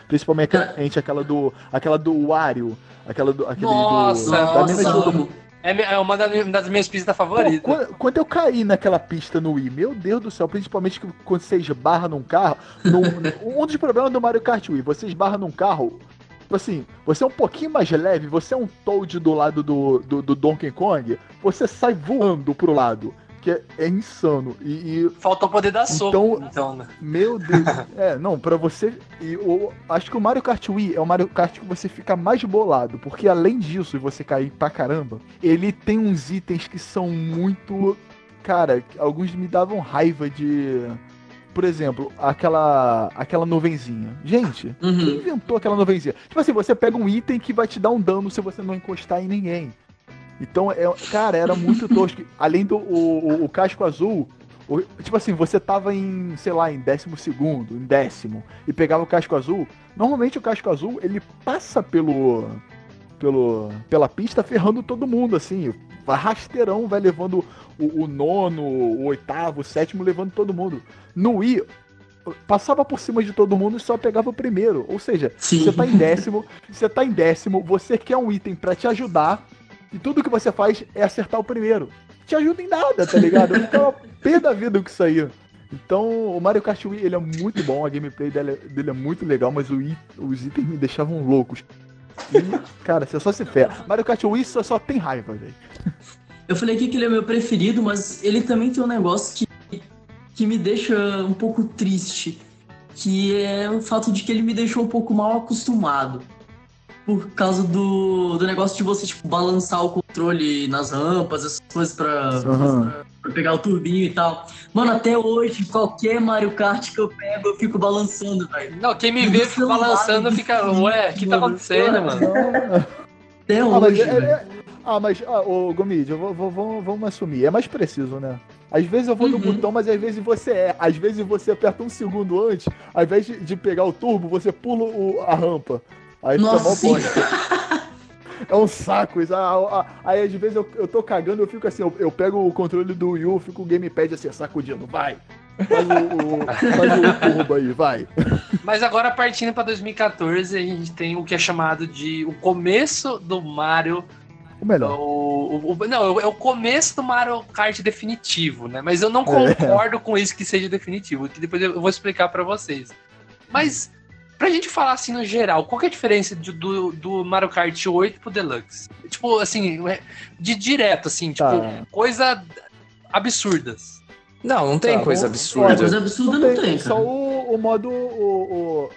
Principalmente aquela do. aquela do Wario, aquela do. Aquele
Nossa,
do, da
Nossa,
mundo.
É, é uma da- das minhas pistas
Pô,
favoritas.
quando, quando eu caí naquela pista no Wii, meu Deus do céu, principalmente quando você esbarra num carro. num- um dos problemas do Mario Kart Wii, você esbarra num carro. Tipo assim, você é um pouquinho mais leve, você é um Toad do lado do, do, do Donkey Kong, você sai voando pro lado. Que é, é insano. E, e,
Falta o poder da soco,
Então-
então, né?
meu Deus. é, não, pra você. E eu acho que o Mario Kart Wii é o Mario Kart que você fica mais bolado. Porque além disso, e você cair pra caramba, ele tem uns itens que são muito. Cara, alguns me davam raiva de. Por exemplo, aquela. aquela nuvenzinha. Gente, quem
Uhum.
inventou aquela nuvenzinha? Tipo assim, você pega um item que vai te dar um dano se você não encostar em ninguém. Então, é, cara, era muito tosco. Além do o, o- casco azul, o- tipo assim, você tava em, sei lá, em décimo segundo, em décimo, e pegava o casco azul. Normalmente o casco azul, ele passa pelo. pelo pela pista ferrando todo mundo, assim. Vai rasteirão, vai levando o, o nono, o oitavo, o sétimo, levando todo mundo. No Wii, passava por cima de todo mundo e só pegava o primeiro. Ou seja,
Sim.
você tá em décimo, você tá em décimo, você quer um item pra te ajudar, e tudo que você faz é acertar o primeiro. Te ajuda em nada, tá ligado? Eu ficava pé da vida com isso aí. Então, o Mario Kart Wii, ele é muito bom, a gameplay dele, é- dele é muito legal, mas o i- os itens me deixavam loucos. E, cara, você só se ferra. Mario Kart Wii só, só tem raiva, velho.
Eu falei aqui que ele é meu preferido, mas ele também tem um negócio que, que me deixa um pouco triste. Que é o fato de que ele me deixou um pouco mal acostumado. Por causa do, do negócio de você, tipo, balançar o controle nas rampas, essas coisas pra,
Aham.
pra pegar o turbinho e tal. Mano, até hoje, qualquer Mario Kart que eu pego, eu fico balançando, velho.
Não, quem me vê
Do
balançando fica, ué, o que tá acontecendo, mano?
Até
Ah, mas,
hoje,
é-
velho.
é- ah, mas ah, ô, Gomid, eu vou, vou- vou- vamos assumir. É mais preciso, né? Às vezes eu vou no
Uhum.
botão, mas às vezes você é. Às vezes você aperta um segundo antes, ao invés de, de pegar o turbo, você pula o- a rampa. Aí
Nossa,
fica mó bosta. É um saco isso. Ah, ah, Aí às vezes eu, eu tô cagando, eu fico assim, eu, eu pego o controle do Wii U, fico o gamepad assim, sacudindo, vai. Faz o, o- faz o turbo aí, vai.
Mas agora, partindo pra 2014, a gente tem o que é chamado de o começo do Mario.
O melhor.
O, o- o- não, é o começo do Mario Kart definitivo, né? Mas eu não
É.
concordo com isso que seja definitivo, que depois eu vou explicar pra vocês. Mas, pra gente falar assim no geral, qual que é a diferença de- do, do Mario Kart 8 pro Deluxe? Tipo, assim, é, de direto, assim, tipo,
Tá.
coisa absurdas.
Não, não tem
Tá,
coisa absurda.
Coisa absurda não tem,
Só
cara.
o, o modo. O, o-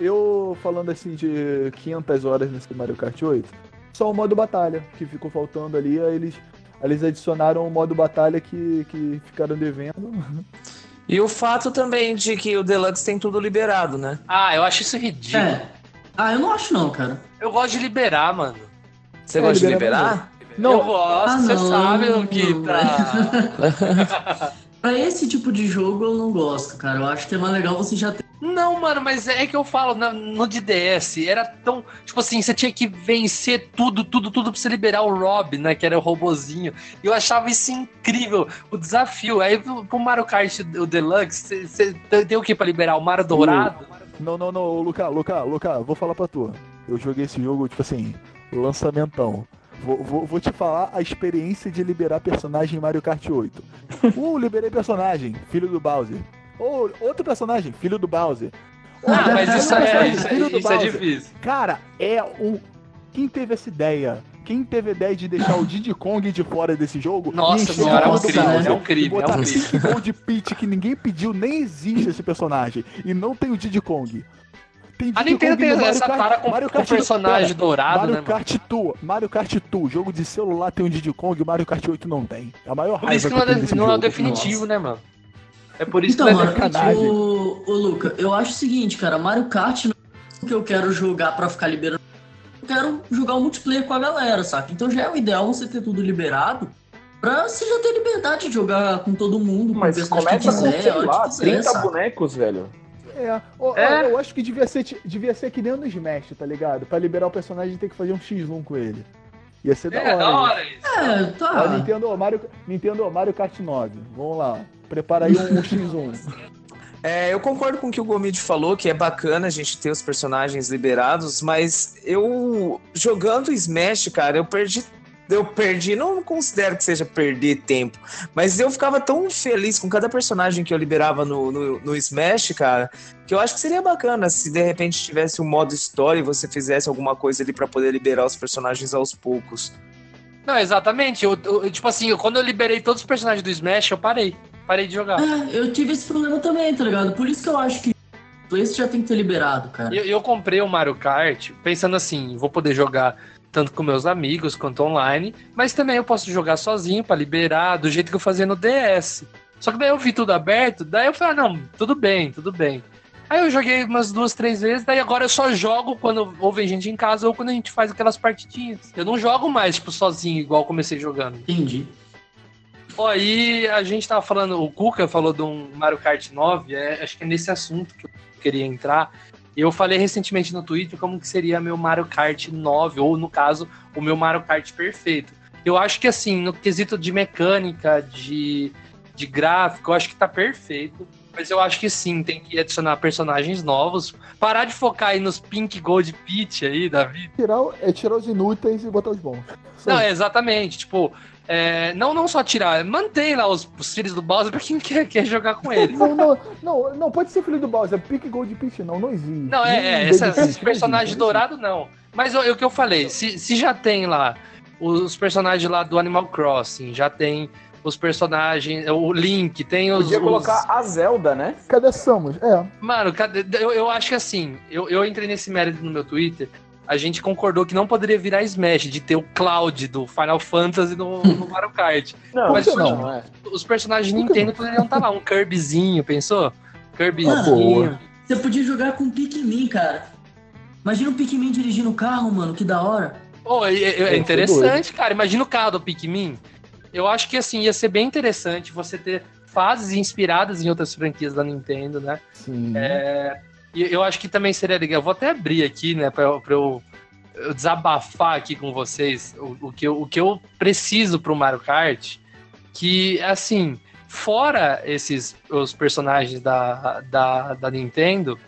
eu falando assim de 500 horas nesse Mario Kart 8, só o modo batalha que ficou faltando ali. Aí eles, eles adicionaram o modo batalha que, que ficaram devendo.
E o fato também de que o Deluxe tem tudo liberado, né?
Ah, eu acho isso ridículo.
É. Ah, eu não acho não, cara.
Eu gosto de liberar, mano.
Você
É,
gosta de liberar?
eu
Não,
gosto,
Ah,
você
não,
sabe
não,
o que
não,
tá.
Pra esse tipo de jogo eu não gosto, cara. Eu acho que é mais legal você já ter.
Não, mano, mas é que eu falo, no de DS, era tão. Tipo assim, você tinha que vencer tudo, tudo, tudo pra você liberar o Rob, né? Que era o robozinho. E eu achava isso incrível, o desafio. Aí pro Mario Kart, o Deluxe, você- você tem- tem o que pra liberar? O Mario Dourado?
não, não, não, Luca, Luca, Luca, vou falar pra tu. Eu joguei esse jogo, tipo assim, lançamentão. Vou, vou, vou te falar a experiência de liberar personagem em Mario Kart 8. Uh, liberei personagem, filho do Bowser. Ou outro personagem, filho do Bowser.
Ah, mas isso é, isso, é- isso é difícil.
Cara, é um. Quem teve essa ideia? Quem teve a ideia de deixar o Diddy Kong de fora desse jogo?
Nossa senhora, é um crime,
Bowser
é um crime,
botar
é um crime.
Gold Peach que ninguém pediu, nem existe esse personagem. E não tem o Diddy Kong. Tem
A Nintendo tem
Mario
essa
Kart-
com,
Mario
com
Kart-
personagem
pera,
dourado,
Mario
né, mano?
Kart Tour, Mario Kart Tour, jogo de celular tem um Diddy Kong, o Mario Kart 8 não tem. É a maior
Por
raiva
isso que não
eu tenho
é, não é o definitivo, né, mano? É por isso
Então,
que não é
mano,
definitivo.
ô, ô, Luca, eu acho o seguinte, cara, Mario Kart que eu quero jogar pra ficar liberando. Eu quero jogar o multiplayer com a galera, saca? Então já é o ideal você ter tudo liberado pra você já ter liberdade de jogar com todo mundo, com o
Mas
personagem que
começa com,
quiser,
sei lá,
que quiser,
30
saca?
bonecos, velho.
É, ó, ó,
É.
eu acho que devia ser, devia ser que nem no Smash, tá ligado? Pra liberar o personagem tem que fazer um X1 com ele. Ia ser da
É,
hora.
da hora isso.
É,
Ó,
tá.
Nintendo, Mario, Nintendo Mario Kart 9. Vamos lá. Prepara aí um, um X1.
É, eu concordo com o que o Gomid falou, que é bacana a gente ter os personagens liberados, mas eu jogando Smash, cara, eu perdi. Eu perdi, não considero que seja perder tempo, mas eu ficava tão feliz com cada personagem que eu liberava no, no, no Smash, cara, que eu acho que seria bacana se de repente tivesse um modo história e você fizesse alguma coisa ali pra poder liberar os personagens aos poucos.
Não, exatamente. Eu, eu- tipo assim, quando eu liberei todos os personagens do Smash, eu parei. Parei de jogar.
É, eu tive esse problema também, tá ligado? Por isso que eu acho que o Play já tem que ter liberado, cara.
Eu, eu comprei o Mario Kart pensando assim, vou poder jogar tanto com meus amigos quanto online, mas também eu posso jogar sozinho pra liberar, do jeito que eu fazia no DS. Só que daí eu vi tudo aberto, daí eu falei, ah, não, tudo bem, tudo bem. Aí eu joguei umas duas, três vezes, daí agora eu só jogo quando ou vem gente em casa ou quando a gente faz aquelas partidinhas. Eu não jogo mais, tipo, sozinho, igual comecei jogando.
Entendi.
Ó, aí a gente tava falando, o Kuka falou de um Mario Kart 9, é, acho que é nesse assunto que eu queria entrar. Eu falei recentemente no Twitter como que seria meu Mario Kart 9, ou no caso, o meu Mario Kart perfeito. Eu acho que assim, no quesito de mecânica, de, de gráfico, eu acho que tá perfeito. Mas eu acho que sim, tem que adicionar personagens novos. Parar de focar aí nos Pink Gold Peach aí da vida.
Tirar, o- é tirar os inúteis e botar os bons.
Não, é exatamente. Tipo, é, não, não só tirar, mantém lá os, os filhos do Bowser pra quem quer, quer jogar com ele.
Não, não, não, não, pode ser filho do Bowser. Pick Gold Peach não, não existe.
Não, é, é esse,
Baby
esse personagem dourado não. Mas o, o que eu falei, se, se já tem lá os personagens lá do Animal Crossing, já tem os personagens, o Link, tem os.
Podia
os-
colocar a Zelda, né?
Cadê a Samus? É.
Mano, cadê- eu, eu acho que assim, eu, eu entrei nesse mérito no meu Twitter. A gente concordou que não poderia virar Smash, de ter o Cloud do Final Fantasy no, no Mario Kart.
Não,
Mas
isso
não.
é.
Os personagens Nintendo poderiam estar lá, um Kirbyzinho, pensou?
Ah,
Kirbyzinho.
Você podia jogar com o Pikmin, cara. Imagina o Pikmin dirigindo o carro, mano, que da hora.
Pô, é, é- é interessante, cara. Imagina o carro do Pikmin. Eu acho que assim, ia ser bem interessante você ter fases inspiradas em outras franquias da Nintendo, né?
Sim.
E eu acho que também seria legal. Eu vou até abrir aqui, né, pra, eu- eu, desabafar aqui com vocês o, o que, eu, o que eu preciso pro Mario Kart. Que, assim, fora esses os personagens da, da, da Nintendo,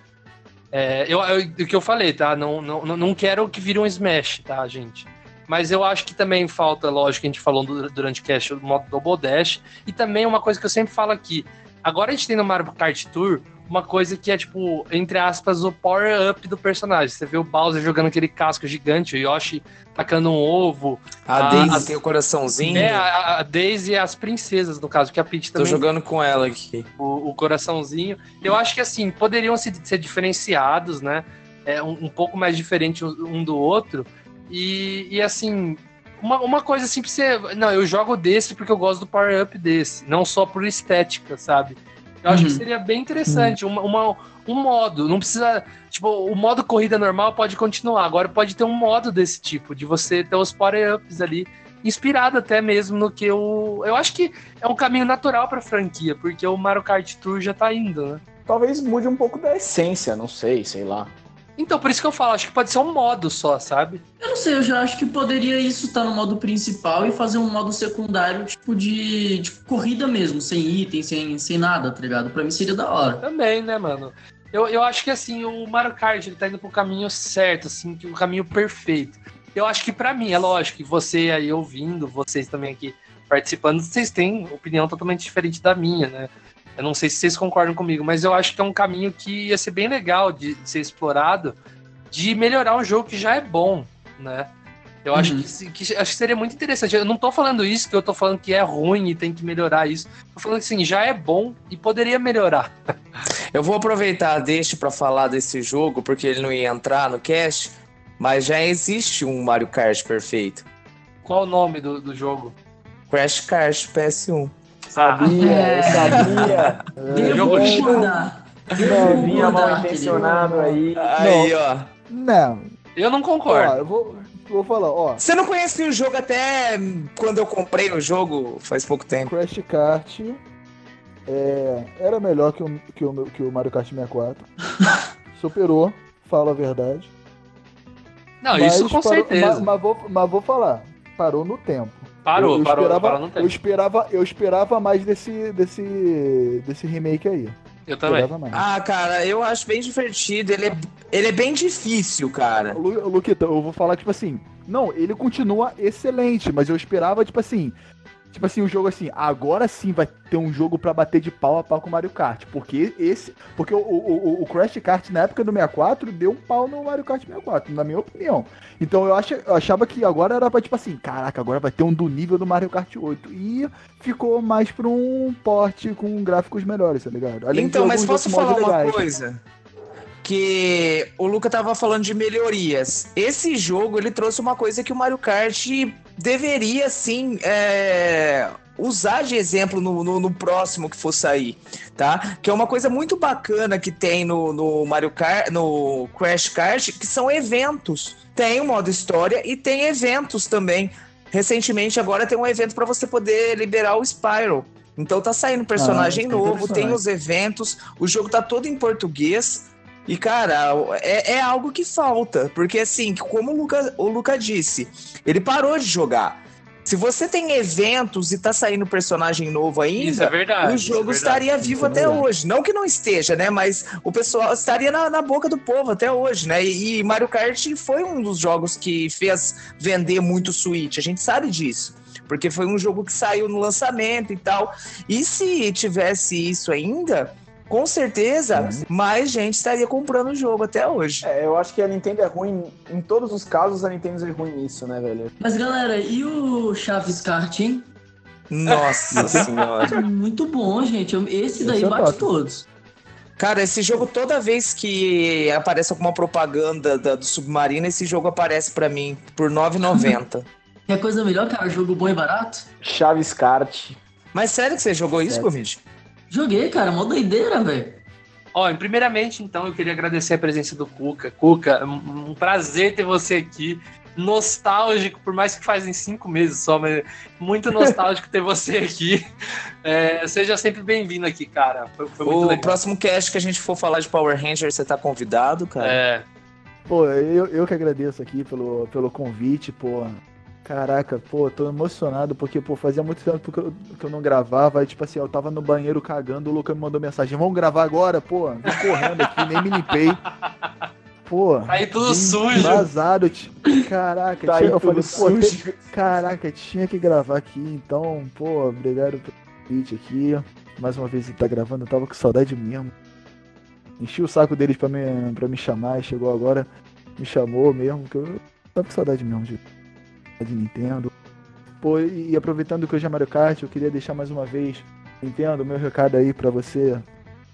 é, eu, eu- o que eu falei, tá? Não, não, não- quero que vire um Smash, tá, gente? Mas eu acho que também falta, lógico, a gente falou du- durante o cast, o modo Double Dash. E também uma coisa que eu sempre falo aqui. Agora a gente tem no Mario Kart Tour uma coisa que é, tipo, entre aspas, o power-up do personagem. Você vê o Bowser jogando aquele casco gigante, o Yoshi tacando um ovo.
A
Ah,
Daisy
a-
tem o coraçãozinho.
É, a, a Daisy e as princesas, no caso, que a Peach
Tô
também
jogando com ela aqui.
o, o coraçãozinho. Eu acho que assim, poderiam se- ser diferenciados, né? É, um, um pouco mais diferente um do outro. E, e, assim, uma, uma coisa assim pra você. Não, eu jogo desse porque eu gosto do power-up desse, não só por estética, sabe? Eu acho
Uhum.
que seria bem interessante. Uma, uma- um modo, não precisa. Tipo, o modo corrida normal pode continuar. Agora pode ter um modo desse tipo, de você ter os power-ups ali. Inspirado até mesmo no que o. Eu acho que é um caminho natural pra franquia, porque o Mario Kart Tour já tá indo, né?
Talvez mude um pouco da essência, não sei, sei lá.
Então, por isso que eu falo, acho que pode ser um modo só, sabe?
Eu não sei, eu já acho que poderia isso estar no modo principal e fazer um modo secundário, tipo de, de corrida mesmo, sem item, sem, sem nada, tá ligado? Pra mim seria da hora.
Também, né, mano? Eu, eu acho que assim, o Mario Kart ele tá indo pro caminho certo, assim, que o caminho perfeito. Eu acho que pra mim, é lógico que você aí ouvindo, vocês também aqui participando, vocês têm opinião totalmente diferente da minha, né? Eu não sei se vocês concordam comigo, mas eu acho que é um caminho que ia ser bem legal de, de ser explorado, de melhorar um jogo que já é bom, né? Eu acho,
Uhum.
que, se- que- acho que seria muito interessante. Eu não tô falando isso, que eu tô falando que é ruim e tem que melhorar isso. Tô falando que assim, já é bom e poderia melhorar.
Eu vou aproveitar deixa para falar desse jogo, porque ele não ia entrar no cast, mas já existe um Mario Kart perfeito.
Qual o nome do, do jogo?
Crash Kart PS1.
Sabia, eu sabia.
Eu
jogo
O
mal intencionado aí.
Aí, ó.
Não.
Eu não
Ó,
concordo.
eu vou, vou falar, ó.
Você não conhecia o jogo até quando eu comprei o jogo faz pouco tempo.
Crash Kart é, era melhor que o, que, o, que o Mario Kart 64. Superou, falo a verdade.
Não,
Mas
isso com
parou-
certeza.
Mas, mas vou, mas vou falar. Parou no tempo.
Parou,
Eu- eu
parou,
esperava,
parou no
Eu
tempo.
esperava, eu esperava mais desse, desse, desse remake aí.
Eu também.
Ah, cara, eu acho bem divertido. Ele é, ele é bem difícil, cara.
Lu- Luquita, eu vou falar, tipo assim, não, ele continua excelente, mas eu esperava, tipo assim, tipo assim, o jogo assim, agora sim vai ter um jogo pra bater de pau a pau com o Mario Kart, porque esse, porque o, o, o- Crash Kart na época do 64 deu um pau no Mario Kart 64, na minha opinião. Então eu, acha, eu achava que agora era pra, tipo assim, caraca, agora vai ter um do nível do Mario Kart 8, e ficou mais pra um porte com gráficos melhores, tá ligado? Além
então, mas posso falar
modos
uma
legais.
coisa? Que o Luca tava falando de melhorias. Esse jogo, ele trouxe uma coisa que o Mario Kart deveria, sim, é, usar de exemplo no, no, no próximo que for sair, tá? Que é uma coisa muito bacana que tem no, no Mario Kart, no Crash Kart, que são eventos. Tem o modo história e tem eventos também. Recentemente, agora tem um evento para você poder liberar o Spyro. Então tá saindo personagem
Ah, é
novo, tem os eventos, o jogo tá todo em português. E, cara, é, é algo que falta. Porque, assim, como o Luca, o Luca disse, ele parou de jogar. Se você tem eventos e tá saindo personagem novo ainda,
é verdade.
o
é
jogo
verdade.
estaria vivo
é
até hoje. Não que não esteja, né? Mas o pessoal estaria na, na boca do povo até hoje, né? E, e Mario Kart foi um dos jogos que fez vender muito Switch. A gente sabe disso. Porque foi um jogo que saiu no lançamento e tal. E se tivesse isso ainda, com certeza mais gente estaria comprando o jogo até hoje.
É, eu acho que a Nintendo é ruim. Em todos os casos, a Nintendo é ruim nisso, né, velho?
Mas galera, e o Chaves Kart, hein?
Nossa senhora.
Muito bom, gente. Esse daí
Esse é
bate
top.
todos.
Cara, esse jogo, toda vez que aparece alguma propaganda da- do Submarino, esse jogo aparece pra mim por R$ 9,90.
Quer coisa melhor, cara? Jogo bom e barato?
Chaves Kart.
Mas sério que você jogou isso,
Sério.
Joguei, cara. Mó doideira, velho.
Ó, primeiramente, então, eu queria agradecer a presença do Cuca. Cuca, um, prazer ter você aqui. Nostálgico, por mais que fazem cinco meses só, mas muito nostálgico ter você aqui. É, seja sempre bem-vindo aqui, cara. Foi, foi muito
O
legal.
próximo cast que a gente for falar de Power Rangers, você tá convidado, cara?
É,
Pô, eu, eu que agradeço aqui pelo, pelo convite, pô. Caraca, pô, tô emocionado porque, pô, fazia muito tempo que eu, que eu não gravava. Aí, tipo assim, eu tava no banheiro cagando, o Luca me mandou mensagem: vamos gravar agora, pô. Vim correndo aqui, nem me limpei. Pô.
Tá aí tudo sujo.
Vazado. Caraca,
Tá
tinha-
aí
eu falei, pô,
sujo.
tem- caraca, tinha que gravar aqui, então, pô, obrigado pelo convite aqui. Mais uma vez ele tá gravando, eu tava com saudade mesmo. Enchi o saco deles pra me, pra me chamar, e chegou agora, me chamou mesmo, que eu tava com saudade mesmo de, de Nintendo. Pô, e, aproveitando que hoje é Mario Kart, eu queria deixar mais uma vez, Nintendo, meu recado aí pra você.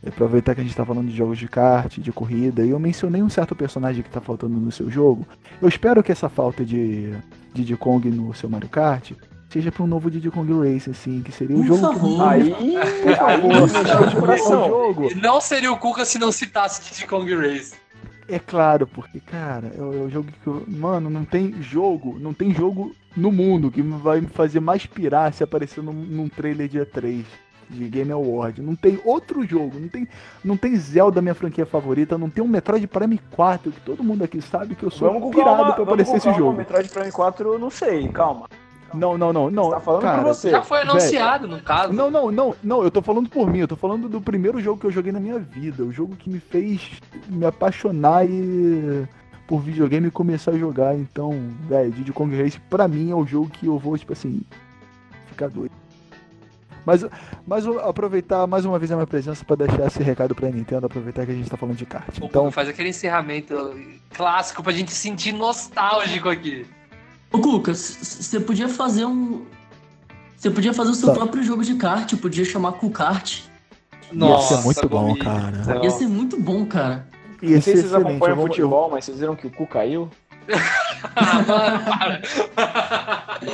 Aproveitar que a gente tá falando de jogos de kart, de corrida, e eu mencionei um certo personagem que tá faltando no seu jogo. Eu espero que essa falta de Diddy Kong no seu Mario Kart seja pra um novo Diddy Kong Race, assim, que seria o
Por
jogo
favor.
Aí, aí
que
mexeu de
o
coração.
jogo.
E não seria o Cuca se não citasse Diddy Kong Race.
É claro, porque, cara, é o, é o jogo que. eu- Mano, não tem jogo, não tem jogo no mundo que vai me fazer mais pirar se aparecer num, num trailer dia 3 de Game Award. Não tem outro jogo, não tem, não tem Zelda, minha franquia favorita, não tem um Metroid Prime 4, que todo mundo aqui sabe que eu sou
Vamos
pirado
calma,
pra aparecer esse
calma.
jogo.
Metroid Prime 4, eu não sei, calma.
Não, não, não, não.
Você tá falando
cara,
por você.
Já foi anunciado, no caso.
Não, não, não, não, eu tô falando por mim, eu tô falando do primeiro jogo que eu joguei na minha vida, o jogo que me fez me apaixonar e por videogame e começar a jogar, então, velho, Diddy Kong Race pra mim é o jogo que eu vou, tipo assim, ficar doido. Mas, mas eu aproveitar mais uma vez a minha presença pra deixar esse recado pra Nintendo, aproveitar que a gente tá falando de kart. Então,
faz aquele encerramento clássico pra gente se sentir nostálgico aqui.
Ô, Cuca, você podia fazer um. Você podia fazer o seu
Tá.
próprio jogo de kart, podia chamar Kukart.
ia ser muito bom, cara.
Ia ser muito bom, cara.
Ia
Não sei se vocês acompanham
vou- eu-
futebol, mas vocês viram que o cu caiu?
Ah.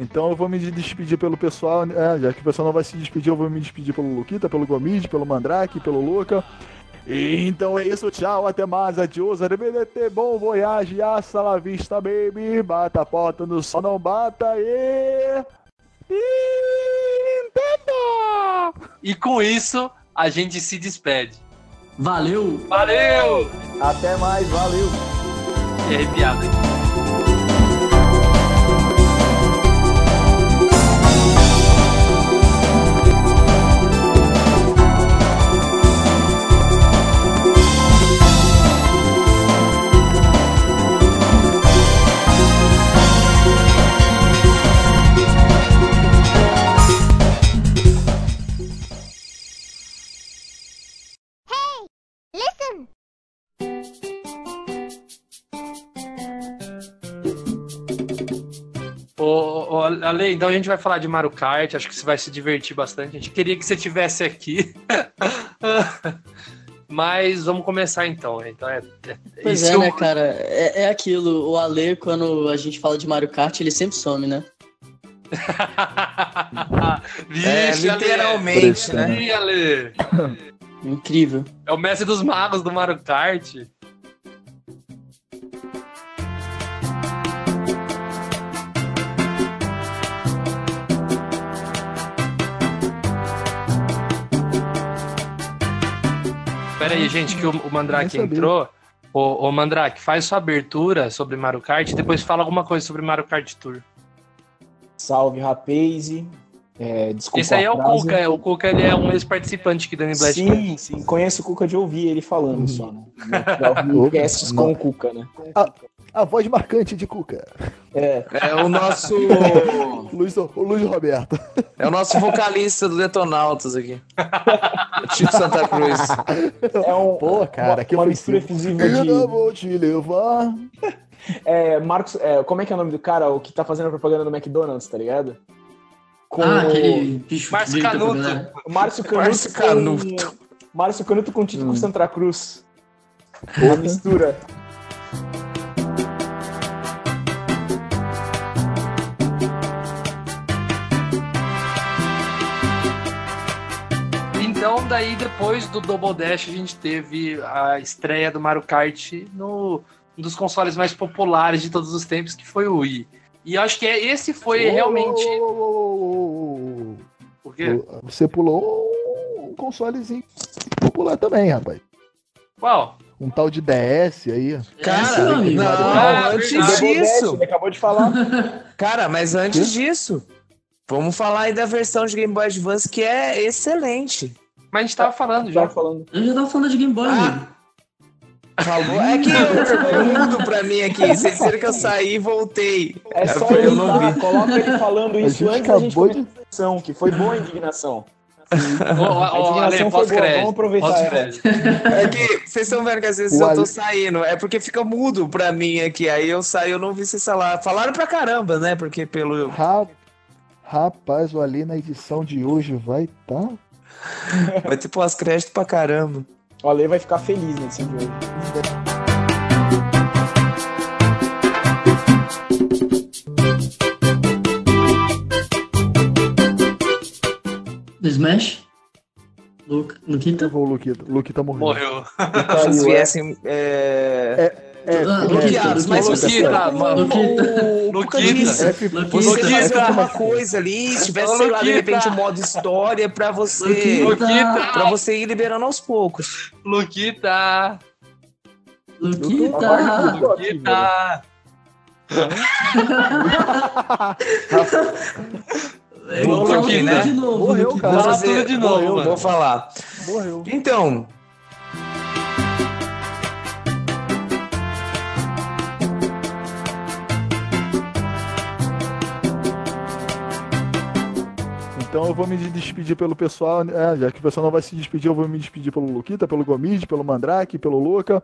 Então eu vou me despedir pelo pessoal, é, já que o pessoal não vai se despedir, eu vou me despedir pelo Luquita, pelo Gomid, pelo Mandrake, pelo Luca. Então é isso, tchau, até mais, adiós, arrivederci, bom voyage, hasta la vista, baby, bata a porta no sol, não bata, e... Nintendo!
E com isso, a gente se despede.
Valeu!
Valeu!
Até mais, valeu!
Que arrepiado, hein? Ô, Ale, então a gente vai falar de Mario Kart, acho que você vai se divertir bastante. A gente queria que você tivesse aqui. Mas vamos começar então. então é, é,
Pois é, né,
eu-
cara? É, é aquilo. O Ale, quando a gente fala de Mario Kart, ele sempre some, né?
É,
Vixe, Ale.
literalmente, né?
Ih, Ale.
Incrível.
É o mestre dos magos do Mario Kart. Pera aí, gente, que o, o Mandrake entrou. Ô, ô, Mandrake, faz sua abertura sobre Mario Kart e depois fala alguma coisa sobre Mario Kart Tour.
Salve, Rapaze. É, desculpa
Esse aí é o. Cuca, é, o Cuca ele é um ex-participante aqui da Blast.
Sim, sim, conheço o Cuca de ouvir ele falando só, né? Já
Uhum.
ouvi casts com o Cuca, né?
A voz marcante de Cuca.
É,
É o nosso.
Luiz, o Luiz Roberto.
É o nosso vocalista do Detonautas aqui. Tipo Santa Cruz.
é um,
Pô, cara,
uma,
que
uma mistura efusiva
Eu não
de...
vou te levar.
É, Marcos, é, como é que é o nome do cara? O que tá fazendo a propaganda do McDonald's, tá ligado? Com
Ah,
o-
aquele bicho
Márcio Canuto.
o Márcio Canuto.
Márcio
com-
Canuto.
Márcio Canuto com Tito
Hum.
com Santa Cruz. Uma mistura.
Daí depois do Double Dash, a gente teve a estreia do Mario Kart no um dos consoles mais populares de todos os tempos, que foi o Wii. E eu acho que é- esse foi realmente.
Ô, ô, ô, ô,
O quê?
Você pulou um consolezinho popular também, rapaz.
Qual?
Um tal de DS aí.
Cara,
amigo.
não,
Ah,
antes.
Double Dash,
disso.
ele acabou de falar.
Cara, mas antes disso, vamos falar aí da versão de Game Boy Advance que é excelente.
Mas a gente tava falando
Já falando.
Eu já tava falando de Game Boy,
Ah. Falou? É que ficou mudo pra mim aqui. Vocês viram que eu saí e voltei.
É só
eu
ele
não
tá,
vi.
coloca ele falando isso antes da gente começar a indignação, que foi boa a indignação.
Ô, ô,
A
ô,
indignação
Ale, pós-crédito.
vamos aproveitar.
É que vocês estão vendo que às vezes
O
eu tô
Ale-
saindo. É porque fica mudo pra mim aqui. Aí eu saio, eu não vi vocês falar. Falaram pra caramba, né? Porque pelo.
Ra- Rapaz, o Ali na edição de hoje vai tá.
Vai ter pós-crédito pra caramba.
O Ale vai ficar feliz nesse.
Do Smash? Luca, Luquita?
O Luquita, Luquita morreu.
Morreu.
Se vocês viessem. É...
É, é,
bloqueados,
Luquita,
mas
Luquita.
você.
Luquita, mano.
Luquita.
O
Luquita.
Alguma coisa ali, se tivesse, sei lá, de repente um modo história pra você.
Luquita.
Pra você ir liberando aos poucos.
Luquita.
Luquita.
Luquita.
É, fala
aqui, né?
de novo,
Morreu, cara.
Fala tudo de novo,
vou falar.
Morreu.
Então.
Então eu vou me despedir pelo pessoal, é, já que o pessoal não vai se despedir, eu vou me despedir pelo Luquita, pelo Gomid, pelo Mandrake, pelo Luca.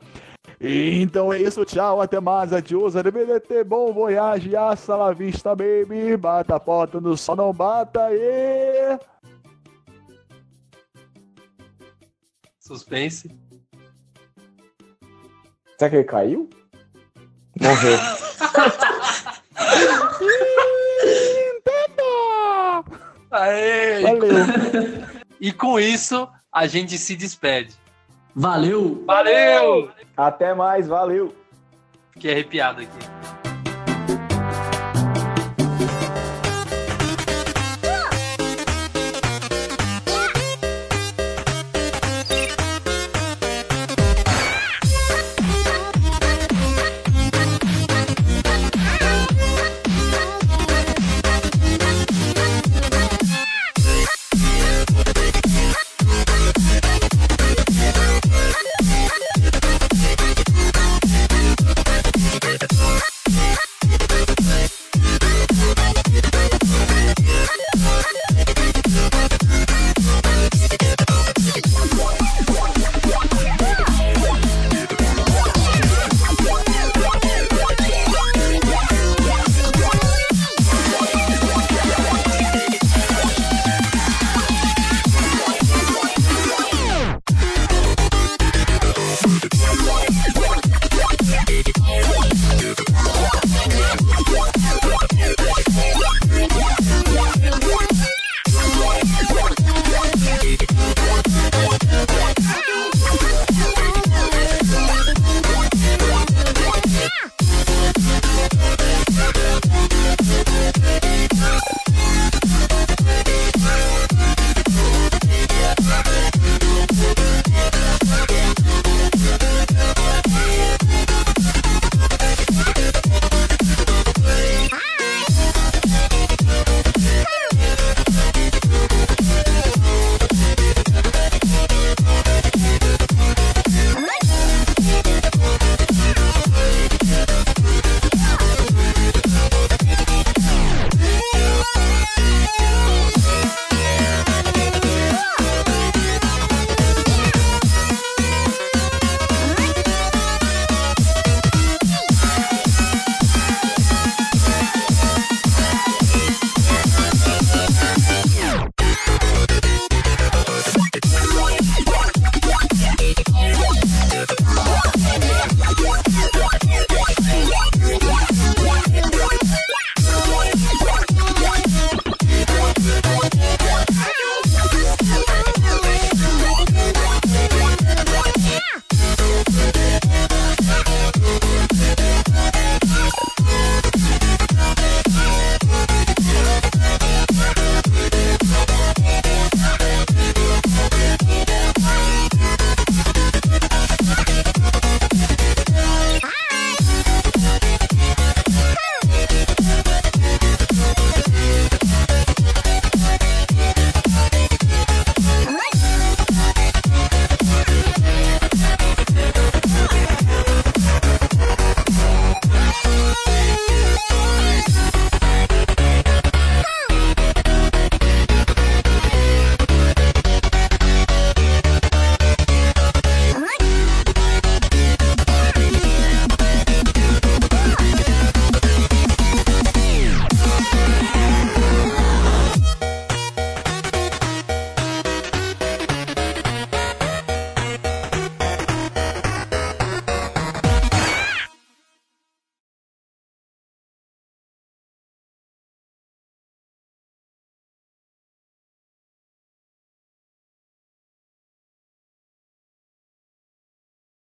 Então é isso, tchau, até mais, adiós, arrivederci, bom voyage, hasta la vista, baby, bata a porta no sol, não bata, e...
Suspense.
Será que ele caiu?
Morreu.
Aê!
Valeu.
E com isso, a gente se despede.
Valeu!
Valeu!
Até mais, valeu!
Fiquei arrepiado aqui.